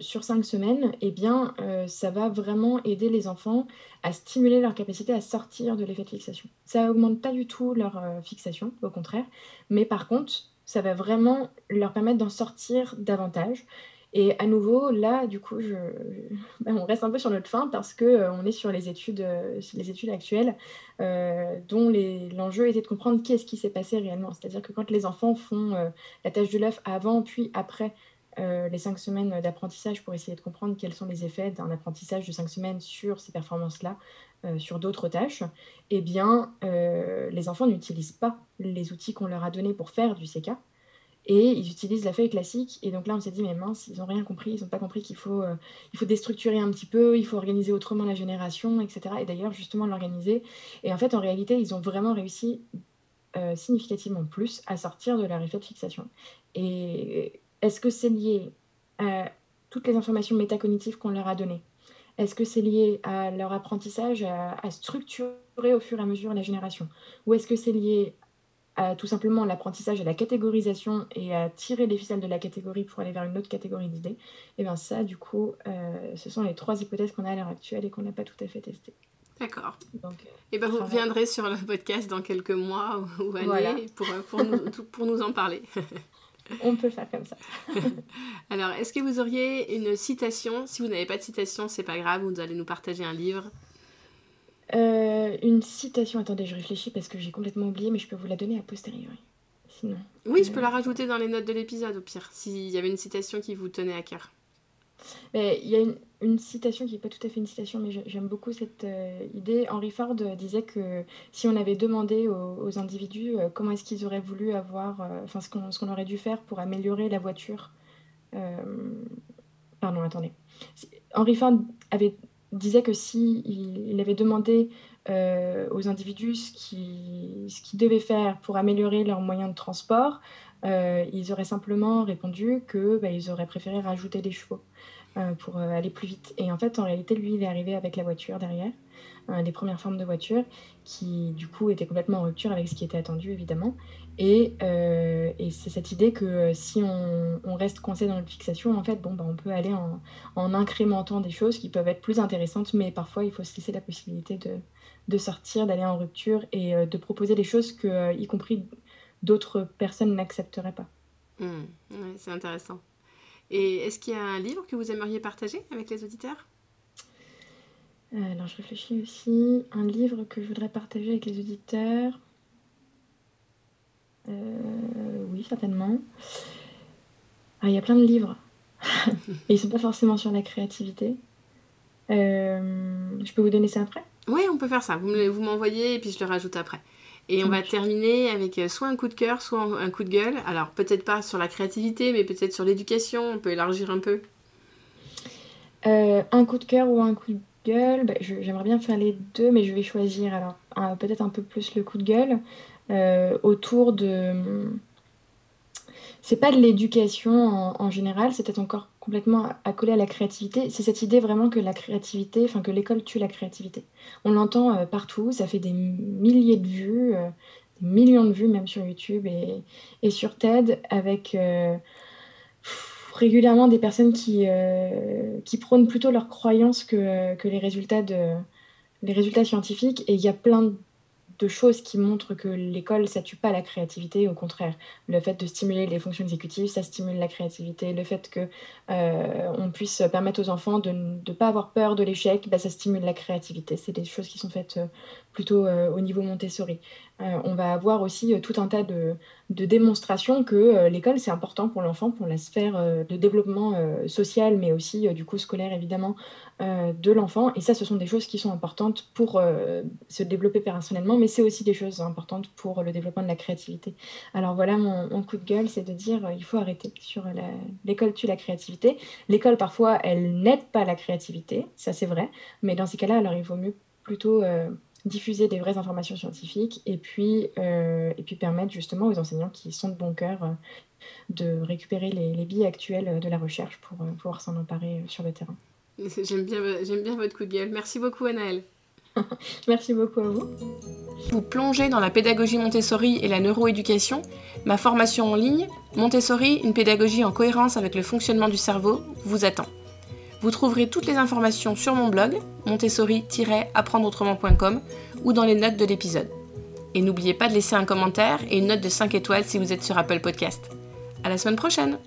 sur cinq semaines, eh bien, euh, ça va vraiment aider les enfants à stimuler leur capacité à sortir de l'effet de fixation. Ça augmente pas du tout leur fixation, au contraire. Mais par contre, ça va vraiment leur permettre d'en sortir davantage. Et à nouveau, là, du coup, on reste un peu sur notre fin parce que euh, on est sur les études, euh, les études actuelles, euh, dont l'enjeu était de comprendre qu'est-ce qui s'est passé réellement. C'est-à-dire que quand les enfants font la tâche de l'œuf avant puis après les cinq semaines d'apprentissage pour essayer de comprendre quels sont les effets d'un apprentissage de cinq semaines sur ces performances-là, sur d'autres tâches, eh bien, les enfants n'utilisent pas les outils qu'on leur a donnés pour faire du CK et ils utilisent la feuille classique. Et donc là, on s'est dit, mais mince, ils n'ont rien compris, ils n'ont pas compris qu'il faut, euh, il faut déstructurer un petit peu, il faut organiser autrement la génération, etc. Et d'ailleurs, justement, l'organiser. Et en fait, en réalité, ils ont vraiment réussi euh, significativement plus à sortir de leur effet de fixation. Et est-ce que c'est lié à toutes les informations métacognitives qu'on leur a données? Est-ce que c'est lié à leur apprentissage, à, à structurer au fur et à mesure la génération? Ou est-ce que c'est lié à tout simplement l'apprentissage et la catégorisation et à tirer les ficelles de la catégorie pour aller vers une autre catégorie d'idées, et eh bien ça, du coup, euh, ce sont les trois hypothèses qu'on a à l'heure actuelle et qu'on n'a pas tout à fait testées.
D'accord. Et eh ben vous reviendrez sur le podcast dans quelques mois ou, années pour, pour, nous, pour nous en parler.
On peut faire comme ça.
Alors, est-ce que vous auriez une citation? Si vous n'avez pas de citation, c'est pas grave, vous allez nous partager un livre.
Euh, une citation, attendez, je réfléchis parce que j'ai complètement oublié, mais je peux vous la donner a posteriori. Sinon.
Oui, je peux la rajouter dans les notes de l'épisode au pire, s'il y avait une citation qui vous tenait à cœur.
Il y a une, citation qui n'est pas tout à fait une citation, mais j'aime beaucoup cette euh, idée. Henry Ford disait que si on avait demandé aux, individus euh, comment est-ce qu'ils auraient voulu avoir, enfin ce qu'on aurait dû faire pour améliorer la voiture. pardon, attendez. Henry Ford avait disait que si il, avait demandé euh, aux individus ce qu'ils devaient faire pour améliorer leurs moyens de transport, euh, ils auraient simplement répondu que bah, ils auraient préféré rajouter des chevaux euh, pour aller plus vite. Et en fait, en réalité, lui, il est arrivé avec la voiture derrière, des premières formes de voiture, qui du coup étaient complètement en rupture avec ce qui était attendu, évidemment. Euh, et, c'est cette idée que euh, si on, reste coincé dans notre fixation, en fait, bon, bah, on peut aller en, incrémentant des choses qui peuvent être plus intéressantes, mais parfois il faut se laisser la possibilité de, sortir, d'aller en rupture et euh, de proposer des choses que, y compris d'autres personnes n'accepteraient pas.
Mmh. c'est intéressant. Et est-ce qu'il y a un livre que vous aimeriez partager avec les auditeurs?
Alors je réfléchis aussi. Un livre que je voudrais partager avec les auditeurs. Euh, oui, certainement. Ah, il y a plein de livres. Et ils sont pas forcément sur la créativité. Euh, je peux vous donner ça après?
Oui, on peut faire ça. Vous m'envoyez et puis je le rajoute après. Et on va terminer avec euh, soit un coup de cœur, soit un coup de gueule. Alors peut-être pas sur la créativité, mais peut-être sur l'éducation. On peut élargir un peu.
un coup de cœur ou un coup de gueule? Bah, J'aimerais bien faire les deux, mais je vais choisir alors peut-être un peu plus le coup de gueule. Euh, autour de. C'est pas de l'éducation en, général, c'est peut-être encore complètement accolé à la créativité. C'est cette idée vraiment que la créativité, enfin que l'école tue la créativité. On l'entend euh, partout, ça fait des milliers de vues, euh, des millions de vues même sur YouTube et, et sur TED, avec régulièrement des personnes qui, qui prônent plutôt leurs croyances que, que les, résultats de, les résultats scientifiques. Et il y a plein de choses qui montrent que l'école, ça tue pas la créativité. Au contraire, le fait de stimuler les fonctions exécutives, ça stimule la créativité. Le fait que euh, on puisse permettre aux enfants de ne pas avoir peur de l'échec, bah, ça stimule la créativité. C'est des choses qui sont faites euh, plutôt euh, au niveau Montessori. On va avoir aussi tout un tas de, de démonstrations que l'école, c'est important pour l'enfant, pour la sphère de développement social, mais aussi du coup scolaire, évidemment, de l'enfant. Et ça, ce sont des choses qui sont importantes pour se développer personnellement, mais c'est aussi des choses importantes pour le développement de la créativité. Alors voilà, mon, coup de gueule, c'est de dire il faut arrêter sur l'école tue la créativité. L'école, parfois, elle n'aide pas la créativité, ça c'est vrai, mais dans ces cas-là, alors il vaut mieux plutôt euh, diffuser des vraies informations scientifiques et puis, euh, et puis permettre justement aux enseignants qui sont de bon cœur euh, de récupérer les, les billes actuelles de la recherche pour pouvoir s'en emparer sur le terrain.
J'aime bien, j'aime bien votre coup de gueule. Merci beaucoup, Anaëlle.
Merci beaucoup à vous.
Vous plongez dans la pédagogie Montessori et la neuroéducation, ma formation en ligne, Montessori, une pédagogie en cohérence avec le fonctionnement du cerveau, vous attend. Vous trouverez toutes les informations sur mon blog, montessori-apprendreautrement.com ou dans les notes de l'épisode. Et n'oubliez pas de laisser un commentaire et une note de 5 étoiles si vous êtes sur Apple Podcast. À la semaine prochaine!